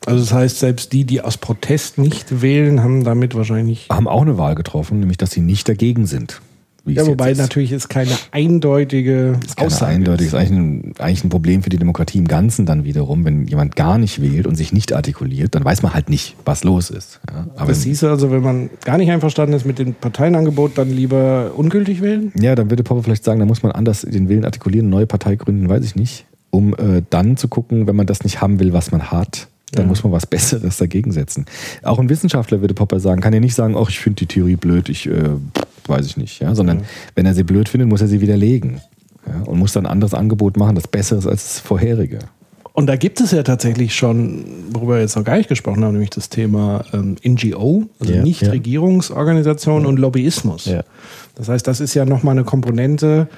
Also das heißt, selbst die, die aus Protest nicht wählen, haben damit wahrscheinlich... Haben auch eine Wahl getroffen, nämlich dass sie nicht dagegen sind. Ja, wobei natürlich ist keine eindeutige ist keine Aussage. Eindeutig ist eigentlich ein, eigentlich ein Problem für die Demokratie im Ganzen dann wiederum, wenn jemand gar nicht wählt und sich nicht artikuliert, dann weiß man halt nicht, was los ist. Ja, aber das hieße also, wenn man gar nicht einverstanden ist mit dem Parteienangebot, dann lieber ungültig wählen? Ja, dann würde Popper vielleicht sagen, da muss man anders den Willen artikulieren, neue Partei gründen, weiß ich nicht, um äh, dann zu gucken, wenn man das nicht haben will, was man hat, dann ja. muss man was Besseres dagegen setzen. Auch ein Wissenschaftler würde Popper sagen, kann ja nicht sagen, ach, ich finde die Theorie blöd, ich äh, weiß ich nicht, ja, sondern ja. wenn er sie blöd findet, muss er sie widerlegen ja, und muss dann ein anderes Angebot machen, das besser ist als das vorherige. Und da gibt es ja tatsächlich schon, worüber wir jetzt noch gar nicht gesprochen haben, nämlich das Thema ähm, NGO, also ja, Nichtregierungsorganisation und Lobbyismus. Das heißt, das ist ja nochmal eine Komponente,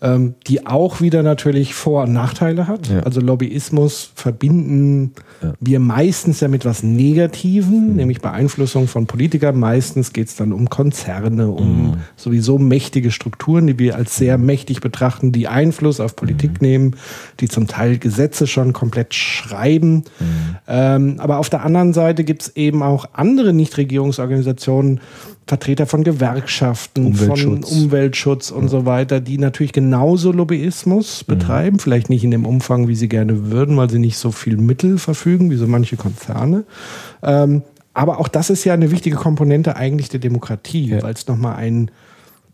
ähm, die auch wieder natürlich Vor- und Nachteile hat. Ja. Also Lobbyismus verbinden ja. wir meistens ja mit was Negativen, mhm. nämlich Beeinflussung von Politikern. Meistens geht es dann um Konzerne, um mhm. sowieso mächtige Strukturen, die wir als sehr mächtig betrachten, die Einfluss auf Politik mhm. nehmen, die zum Teil Gesetze schon komplett schreiben. Mhm. Ähm, aber auf der anderen Seite gibt es eben auch andere Nichtregierungsorganisationen, Vertreter von Gewerkschaften, Umweltschutz. von Umweltschutz und ja. so weiter, die natürlich genauso Lobbyismus mhm. betreiben, mhm. vielleicht nicht in dem Umfang, wie sie gerne würden, weil sie nicht so viel Mittel verfügen wie so manche Konzerne. Ähm, aber auch das ist ja eine wichtige Komponente eigentlich der Demokratie, ja. weil es nochmal ein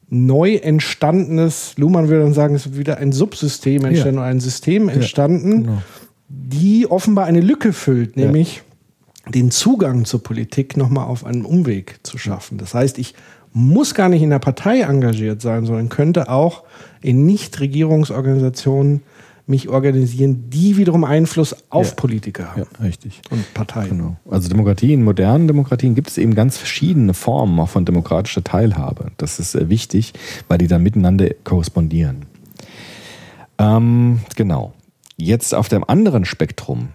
neu entstandenes, Luhmann würde dann sagen, es ist wieder ein Subsystem entstanden, ja. ein System entstanden, ja, genau. die offenbar eine Lücke füllt, nämlich den Zugang zur Politik nochmal auf einem Umweg zu schaffen. Das heißt, ich muss gar nicht in der Partei engagiert sein, sondern könnte auch in Nichtregierungsorganisationen mich organisieren, die wiederum Einfluss auf ja. Politiker haben. Ja, richtig. Und Parteien. Genau. Also Demokratie, in modernen Demokratien gibt es eben ganz verschiedene Formen auch von demokratischer Teilhabe. Das ist äh, wichtig, weil die dann miteinander korrespondieren. Ähm, genau. Jetzt auf dem anderen Spektrum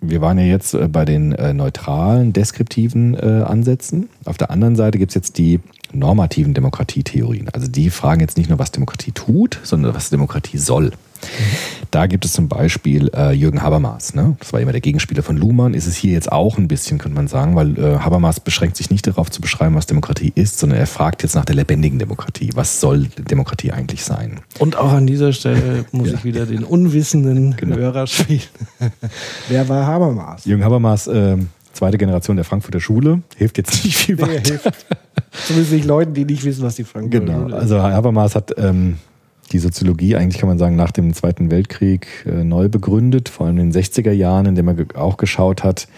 wir waren ja jetzt äh, bei den äh, neutralen, deskriptiven äh, Ansätzen. Auf der anderen Seite gibt es jetzt die normativen Demokratietheorien. Also die fragen jetzt nicht nur, was Demokratie tut, sondern was Demokratie soll. Da gibt es zum Beispiel äh, Jürgen Habermas. Ne? Das war immer der Gegenspieler von Luhmann. Ist es hier jetzt auch ein bisschen, könnte man sagen, weil äh, Habermas beschränkt sich nicht darauf zu beschreiben, was Demokratie ist, sondern er fragt jetzt nach der lebendigen Demokratie. Was soll Demokratie eigentlich sein? Und auch an dieser Stelle muss ja. ich wieder den unwissenden genau. Hörer spielen. Wer war Habermas? Jürgen Habermas, äh, zweite Generation der Frankfurter Schule, hilft jetzt nicht viel weiter. Nee, hilft zumindest nicht Leuten, die nicht wissen, was die Frankfurter genau. Schule ist. Also Habermas hat ähm, die Soziologie eigentlich, kann man sagen, nach dem Zweiten Weltkrieg äh, neu begründet, vor allem in den 60er Jahren, indem er auch geschaut hat,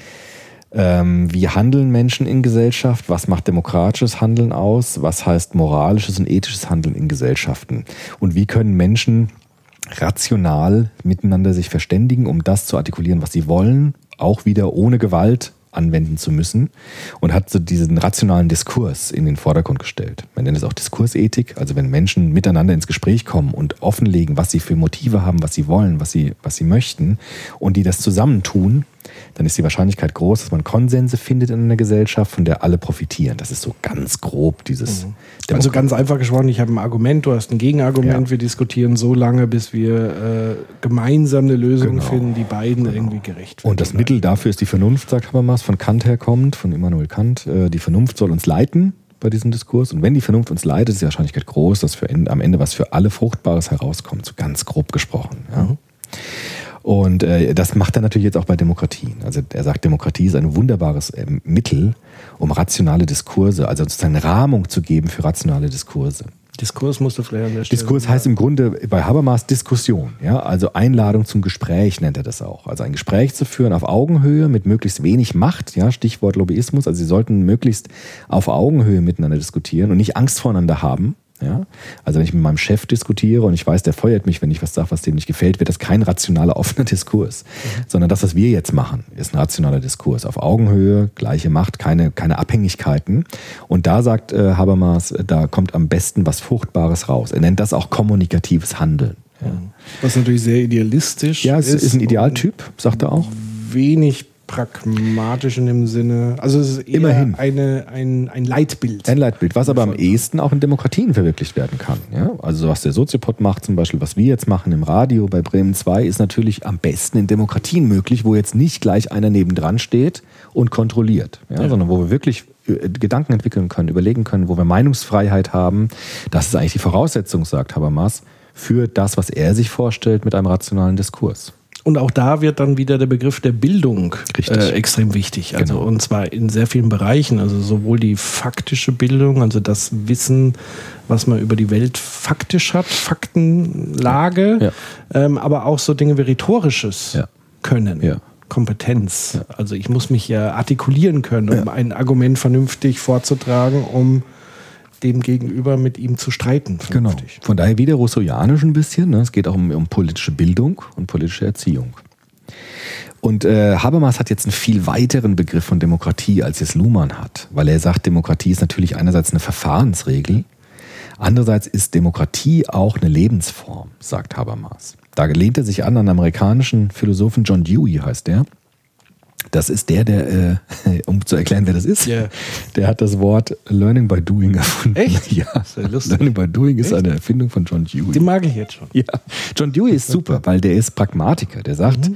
ähm, wie handeln Menschen in Gesellschaft, was macht demokratisches Handeln aus, was heißt moralisches und ethisches Handeln in Gesellschaften und wie können Menschen rational miteinander sich verständigen, um das zu artikulieren, was sie wollen, auch wieder ohne Gewalt anwenden zu müssen und hat so diesen rationalen Diskurs in den Vordergrund gestellt. Man nennt es auch Diskursethik, also wenn Menschen miteinander ins Gespräch kommen und offenlegen, was sie für Motive haben, was sie wollen, was sie, was sie möchten und die das zusammentun, dann ist die Wahrscheinlichkeit groß, dass man Konsense findet in einer Gesellschaft, von der alle profitieren. Das ist so ganz grob dieses. Mhm. Also ganz einfach gesprochen, ich habe ein Argument, du hast ein Gegenargument, ja. wir diskutieren so lange, bis wir äh, gemeinsam eine Lösung genau. finden, die beiden genau. irgendwie gerecht wird. Und das Mittel dafür ist die Vernunft, sagt Habermas, von Kant herkommt, von Immanuel Kant. Äh, die Vernunft soll uns leiten bei diesem Diskurs. Und wenn die Vernunft uns leitet, ist die Wahrscheinlichkeit groß, dass für, am Ende was für alle Fruchtbares herauskommt, so ganz grob gesprochen. Ja. Mhm. Und äh, das macht er natürlich jetzt auch bei Demokratien. Also er sagt, Demokratie ist ein wunderbares ähm, Mittel, um rationale Diskurse, also sozusagen Rahmung zu geben für rationale Diskurse. Diskurs musst du vielleicht an der Stelle. Diskurs heißt im Grunde bei Habermas Diskussion, ja, also Einladung zum Gespräch nennt er das auch. Also ein Gespräch zu führen auf Augenhöhe mit möglichst wenig Macht, ja, Stichwort Lobbyismus. Also sie sollten möglichst auf Augenhöhe miteinander diskutieren und nicht Angst voneinander haben. Ja? Also wenn ich mit meinem Chef diskutiere und ich weiß, der feuert mich, wenn ich was sage, was dem nicht gefällt, wird das kein rationaler, offener Diskurs. Mhm. Sondern das, was wir jetzt machen, ist ein rationaler Diskurs. Auf Augenhöhe, gleiche Macht, keine, keine Abhängigkeiten. Und da sagt äh, Habermas, da kommt am besten was Fruchtbares raus. Er nennt das auch kommunikatives Handeln. Ja. Was natürlich sehr idealistisch ja, es ist. ist ein Idealtyp, sagt er auch. Wenig pragmatisch in dem Sinne. Also es ist eher Immerhin. Eine, ein, ein Leitbild. Ein Leitbild, was aber am ehesten auch in Demokratien verwirklicht werden kann. Ja? Also was der Soziopod macht, zum Beispiel, was wir jetzt machen im Radio bei Bremen 2, ist natürlich am besten in Demokratien möglich, wo jetzt nicht gleich einer nebendran steht und kontrolliert, ja? Ja. sondern wo wir wirklich äh, Gedanken entwickeln können, überlegen können, wo wir Meinungsfreiheit haben. Das ist eigentlich die Voraussetzung, sagt Habermas, für das, was er sich vorstellt mit einem rationalen Diskurs. Und auch da wird dann wieder der Begriff der Bildung äh, extrem wichtig. Also Genau. und zwar in sehr vielen Bereichen. Also sowohl die faktische Bildung, also das Wissen, was man über die Welt faktisch hat, Faktenlage, Ja. Ähm, aber auch so Dinge wie rhetorisches Ja. Können. Ja. Kompetenz. Also ich muss mich ja artikulieren können, um ein Argument vernünftig vorzutragen, um dem Gegenüber mit ihm zu streiten. Genau. vernünftig. Von daher wieder rousseauianisch ein bisschen. Ne? Es geht auch um, um politische Bildung und politische Erziehung. Und äh, Habermas hat jetzt einen viel weiteren Begriff von Demokratie, als es Luhmann hat, weil er sagt, Demokratie ist natürlich einerseits eine Verfahrensregel, andererseits ist Demokratie auch eine Lebensform, sagt Habermas. Da lehnt er sich an an den amerikanischen Philosophen John Dewey, heißt der. Das ist der, der, äh, um zu erklären, wer das ist, Ja. der hat das Wort Learning by Doing erfunden. Echt? Ja, ja lustig. Learning by Doing ist Echt? eine Erfindung von John Dewey. Den mag ich jetzt schon. Ja, John Dewey ist super, weil der ist Pragmatiker. Der sagt,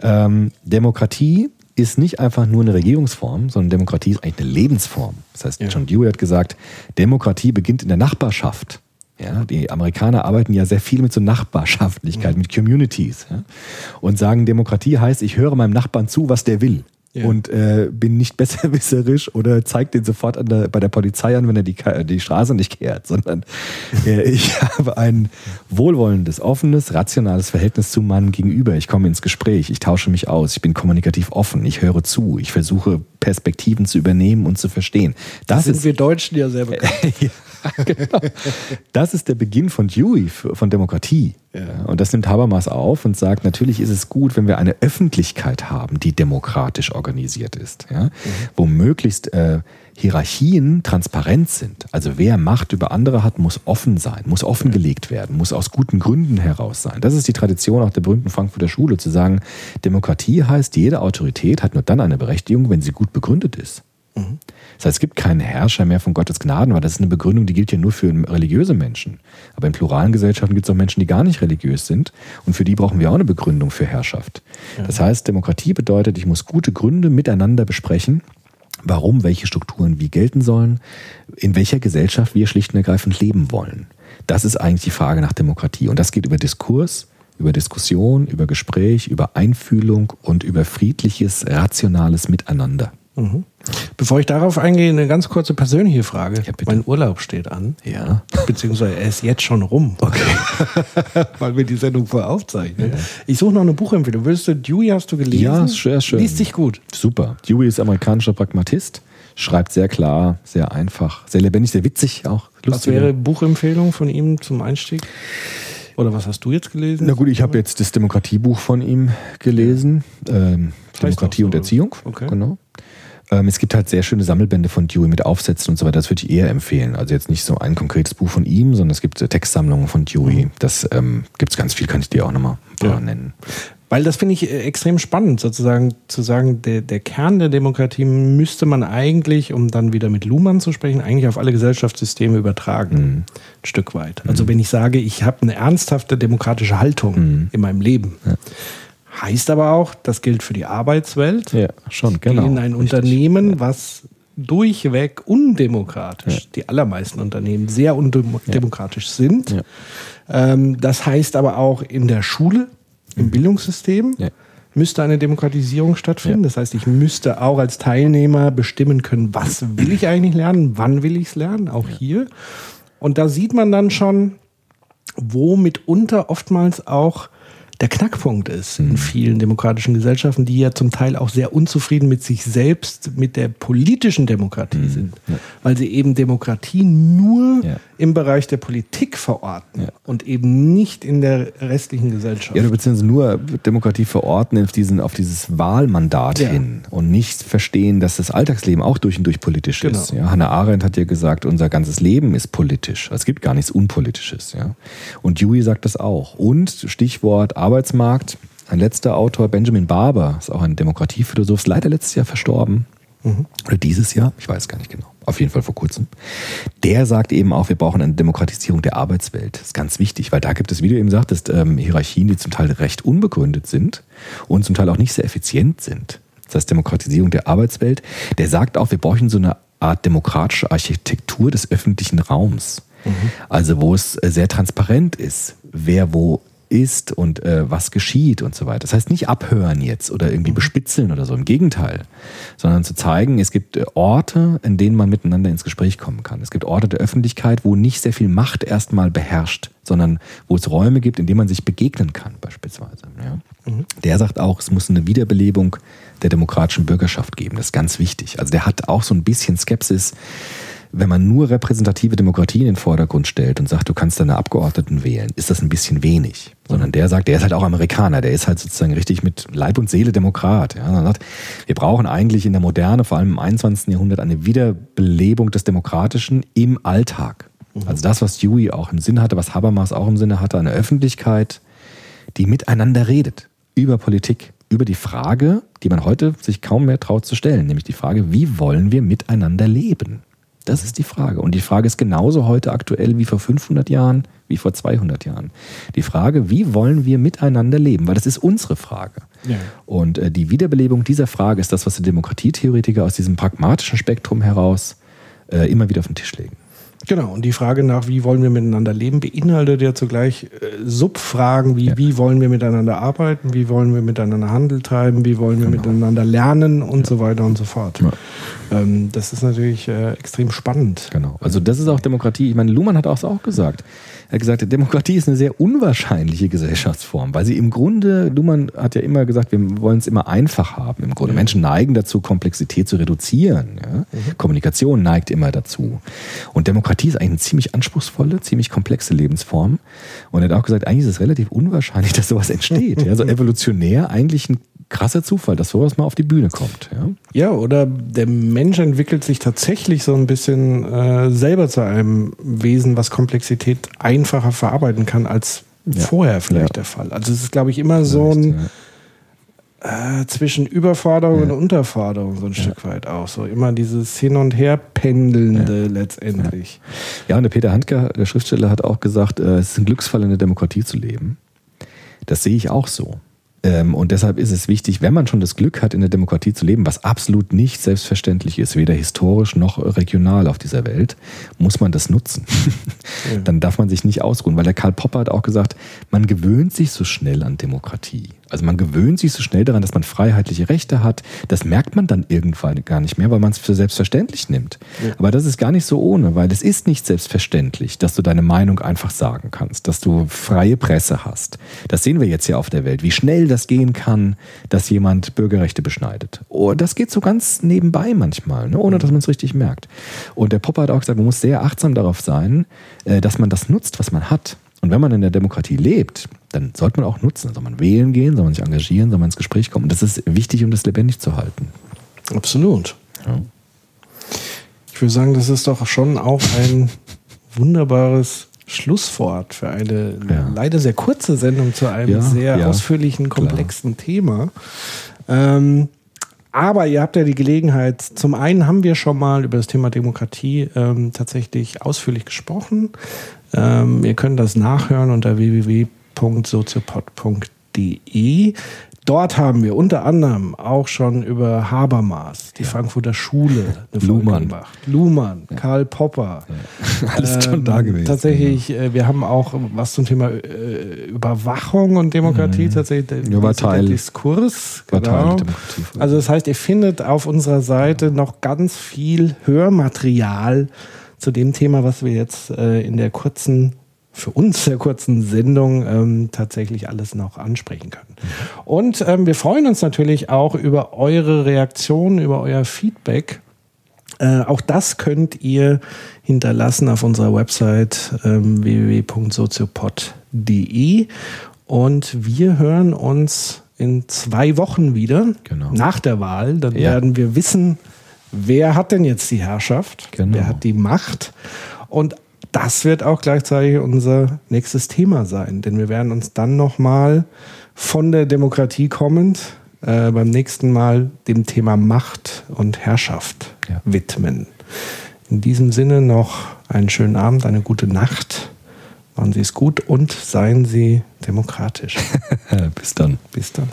ähm, Demokratie ist nicht einfach nur eine Regierungsform, sondern Demokratie ist eigentlich eine Lebensform. Das heißt, Ja. John Dewey hat gesagt, Demokratie beginnt in der Nachbarschaft. Ja, die Amerikaner arbeiten ja sehr viel mit so Nachbarschaftlichkeit, mit Communities. Ja, und sagen, Demokratie heißt, ich höre meinem Nachbarn zu, was der will. Ja. Und äh, bin nicht besserwisserisch oder zeigt den sofort an der, bei der Polizei an, wenn er die, die Straße nicht kehrt, sondern äh, ich habe ein wohlwollendes, offenes, rationales Verhältnis zu meinem Gegenüber. Ich komme ins Gespräch, ich tausche mich aus, ich bin kommunikativ offen, ich höre zu, ich versuche Perspektiven zu übernehmen und zu verstehen. Das sind ist wir Deutschen ja sehr bekannt. ja, genau. Das ist der Beginn von Dewey, von Demokratie. Ja, Und das nimmt Habermas auf und sagt, natürlich ist es gut, wenn wir eine Öffentlichkeit haben, die demokratisch organisiert ist. Ja? Wo möglichst äh, Hierarchien transparent sind. Also wer Macht über andere hat, muss offen sein, muss offengelegt werden, muss aus guten Gründen heraus sein. Das ist die Tradition auch der berühmten Frankfurter Schule, zu sagen, Demokratie heißt, jede Autorität hat nur dann eine Berechtigung, wenn sie gut begründet ist. Das heißt, es gibt keinen Herrscher mehr von Gottes Gnaden, weil das ist eine Begründung, die gilt ja nur für religiöse Menschen. Aber in pluralen Gesellschaften gibt es auch Menschen, die gar nicht religiös sind. Und für die brauchen wir auch eine Begründung für Herrschaft. Das heißt, Demokratie bedeutet, ich muss gute Gründe miteinander besprechen, warum welche Strukturen wie gelten sollen, in welcher Gesellschaft wir schlicht und ergreifend leben wollen. Das ist eigentlich die Frage nach Demokratie. Und das geht über Diskurs, über Diskussion, über Gespräch, über Einfühlung und über friedliches, rationales Miteinander. Bevor ich darauf eingehe, eine ganz kurze persönliche Frage. Ja, mein Urlaub steht an. Ja. Beziehungsweise er ist jetzt schon rum. Okay. Weil wir die Sendung vorher aufzeichnen. Ich suche noch eine Buchempfehlung. Willst du, Dewey hast du gelesen? Ja, ist sehr schön. Liest sich gut. Super. Dewey ist amerikanischer Pragmatist, schreibt sehr klar, sehr einfach, sehr lebendig, sehr witzig auch. Was lustig. wäre Buchempfehlung von ihm zum Einstieg? Oder was hast du jetzt gelesen? Na gut, ich habe jetzt das Demokratiebuch von ihm gelesen. Ähm, Demokratie so, und Erziehung. Okay. Genau. Ähm, es gibt halt sehr schöne Sammelbände von Dewey mit Aufsätzen und so weiter. Das würde ich eher empfehlen. Also jetzt nicht so ein konkretes Buch von ihm, sondern es gibt äh, Textsammlungen von Dewey. Das ähm, gibt es ganz viel, kann ich dir auch nochmal Ja. nennen. Weil das finde ich äh, extrem spannend, sozusagen zu sagen, der, der Kern der Demokratie müsste man eigentlich, um dann wieder mit Luhmann zu sprechen, eigentlich auf alle Gesellschaftssysteme übertragen. Ein Stück weit. Also wenn ich sage, ich habe eine ernsthafte demokratische Haltung in meinem Leben, heißt aber auch, das gilt für die Arbeitswelt, Ja, schon, genau. in ein Richtig. Unternehmen, was durchweg undemokratisch, die allermeisten Unternehmen sehr undemokratisch sind. Ja. Ähm, das heißt aber auch in der Schule, Im Bildungssystem Ja. müsste eine Demokratisierung stattfinden. Das heißt, ich müsste auch als Teilnehmer bestimmen können, was will ich eigentlich lernen, wann will ich es lernen, auch hier. Und da sieht man dann schon, wo mitunter oftmals auch der Knackpunkt ist in vielen demokratischen Gesellschaften, die ja zum Teil auch sehr unzufrieden mit sich selbst, mit der politischen Demokratie sind, weil sie eben Demokratie nur Ja. im Bereich der Politik verorten Ja. und eben nicht in der restlichen Gesellschaft. Ja, beziehungsweise nur Demokratie verordnen auf, diesen, auf dieses Wahlmandat Ja. hin und nicht verstehen, dass das Alltagsleben auch durch und durch politisch Genau. ist. Ja, Hannah Arendt hat ja gesagt, unser ganzes Leben ist politisch. Es gibt gar nichts Unpolitisches. Ja. Und Dewey sagt das auch. Und Stichwort Arbeitsmarkt. Ein letzter Autor, Benjamin Barber, ist auch ein Demokratiephilosoph, ist leider letztes Jahr verstorben. Oder dieses Jahr, ich weiß gar nicht genau. Auf jeden Fall vor kurzem. Der sagt eben auch, wir brauchen eine Demokratisierung der Arbeitswelt. Das ist ganz wichtig, weil da gibt es, wie du eben sagtest, ähm, Hierarchien, die zum Teil recht unbegründet sind und zum Teil auch nicht sehr effizient sind. Das heißt, Demokratisierung der Arbeitswelt. Der sagt auch, wir brauchen so eine Art demokratische Architektur des öffentlichen Raums. Also wo es äh, sehr transparent ist, wer wo ist und äh, was geschieht und so weiter. Das heißt nicht abhören jetzt oder irgendwie bespitzeln oder so, im Gegenteil, sondern zu zeigen, es gibt äh, Orte, in denen man miteinander ins Gespräch kommen kann. Es gibt Orte der Öffentlichkeit, wo nicht sehr viel Macht erstmal beherrscht, sondern wo es Räume gibt, in denen man sich begegnen kann, beispielsweise. Ja. Der sagt auch, es muss eine Wiederbelebung der demokratischen Bürgerschaft geben. Das ist ganz wichtig. Also der hat auch so ein bisschen Skepsis, wenn man nur repräsentative Demokratie in den Vordergrund stellt und sagt, du kannst deine Abgeordneten wählen, ist das ein bisschen wenig. Sondern der sagt, der ist halt auch Amerikaner, der ist halt sozusagen richtig mit Leib und Seele Demokrat. Ja, sagt, wir brauchen eigentlich in der Moderne, vor allem im 21. Jahrhundert, eine Wiederbelebung des Demokratischen im Alltag. Also das, was Dewey auch im Sinn hatte, was Habermas auch im Sinne hatte, eine Öffentlichkeit, die miteinander redet über Politik, über die Frage, die man heute sich kaum mehr traut zu stellen, nämlich die Frage, wie wollen wir miteinander leben? Das ist die Frage. Und die Frage ist genauso heute aktuell wie vor 500 Jahren, wie vor 200 Jahren. Die Frage, wie wollen wir miteinander leben? Weil das ist unsere Frage. Ja. Und äh, die Wiederbelebung dieser Frage ist das, was die Demokratietheoretiker aus diesem pragmatischen Spektrum heraus äh, immer wieder auf den Tisch legen. Genau, und die Frage nach, wie wollen wir miteinander leben, beinhaltet ja zugleich äh, Subfragen wie, wie wollen wir miteinander arbeiten, wie wollen wir miteinander Handel treiben, wie wollen wir miteinander lernen und so weiter und so fort. Ja. Ähm, das ist natürlich äh, extrem spannend. Genau. Also das ist auch Demokratie. Ich meine, Luhmann hat auch auch gesagt. Er hat gesagt, Demokratie ist eine sehr unwahrscheinliche Gesellschaftsform, weil sie im Grunde, Luhmann hat ja immer gesagt, wir wollen es immer einfach haben. Im Grunde Menschen neigen dazu, Komplexität zu reduzieren. Ja? Kommunikation neigt immer dazu. Und Demokratie ist eigentlich eine ziemlich anspruchsvolle, ziemlich komplexe Lebensform. Und er hat auch gesagt, eigentlich ist es relativ unwahrscheinlich, dass sowas entsteht. Ja? Also evolutionär eigentlich ein krasser Zufall, dass sowas mal auf die Bühne kommt. Ja? Ja, oder der Mensch entwickelt sich tatsächlich so ein bisschen äh, selber zu einem Wesen, was Komplexität einfacher verarbeiten kann als Ja. vorher vielleicht Ja. der Fall. Also es ist, glaube ich, immer so ein äh, zwischen Überforderung und Unterforderung so ein Stück weit auch. So immer dieses Hin- und Herpendelnde letztendlich. Ja, und der Peter Handke, der Schriftsteller, hat auch gesagt, äh, es ist ein Glücksfall, in der Demokratie zu leben. Das sehe ich auch so. Ähm, Und deshalb ist es wichtig, wenn man schon das Glück hat, in der Demokratie zu leben, was absolut nicht selbstverständlich ist, weder historisch noch regional auf dieser Welt, muss man das nutzen. Dann darf man sich nicht ausruhen, weil der Karl Popper hat auch gesagt, man gewöhnt sich so schnell an Demokratie. Also man gewöhnt sich so schnell daran, dass man freiheitliche Rechte hat. Das merkt man dann irgendwann gar nicht mehr, weil man es für selbstverständlich nimmt. Aber das ist gar nicht so ohne, weil es ist nicht selbstverständlich, dass du deine Meinung einfach sagen kannst, dass du freie Presse hast. Das sehen wir jetzt ja auf der Welt, wie schnell das gehen kann, dass jemand Bürgerrechte beschneidet. Oh, das geht so ganz nebenbei manchmal, ne, ohne dass man es richtig merkt. Und der Popper hat auch gesagt, man muss sehr achtsam darauf sein, äh, dass man das nutzt, was man hat. Und wenn man in der Demokratie lebt, dann sollte man auch nutzen. Soll man wählen gehen, soll man sich engagieren, soll man ins Gespräch kommen. Und das ist wichtig, um das lebendig zu halten. Absolut. Ja. Ich würde sagen, das ist doch schon auch ein wunderbares Schlusswort für eine Ja. leider sehr kurze Sendung zu einem Ja, sehr ausführlichen, komplexen Thema. Ähm, aber ihr habt ja die Gelegenheit, zum einen haben wir schon mal über das Thema Demokratie ähm, tatsächlich ausführlich gesprochen. Ähm, ihr könnt das nachhören unter www.soziopod.de. Dort haben wir unter anderem auch schon über Habermas, die Frankfurter Schule, eine Folge Luhmann. gemacht. Luhmann, Karl Popper. Alles schon da gewesen. Ähm, Tatsächlich, äh, wir haben auch was zum Thema äh, Überwachung und Demokratie tatsächlich. der- Mhm. Ja, war der Teil. Diskurs. War Teil Genau. der Demokratie. Also das heißt, ihr findet auf unserer Seite noch ganz viel Hörmaterial zu dem Thema, was wir jetzt äh, in der kurzen, für uns sehr kurzen Sendung ähm, tatsächlich alles noch ansprechen können. Und ähm, wir freuen uns natürlich auch über eure Reaktionen, über euer Feedback. Äh, auch das könnt ihr hinterlassen auf unserer Website ähm, www.soziopod.de und wir hören uns in zwei Wochen wieder Genau. nach der Wahl. Dann Ja. werden wir wissen, wer hat denn jetzt die Herrschaft, Genau. wer hat die Macht und das wird auch gleichzeitig unser nächstes Thema sein, denn wir werden uns dann nochmal von der Demokratie kommend äh, beim nächsten Mal dem Thema Macht und Herrschaft Ja. widmen. In diesem Sinne noch einen schönen Abend, eine gute Nacht. Machen Sie es gut und seien Sie demokratisch. Bis dann. Bis dann.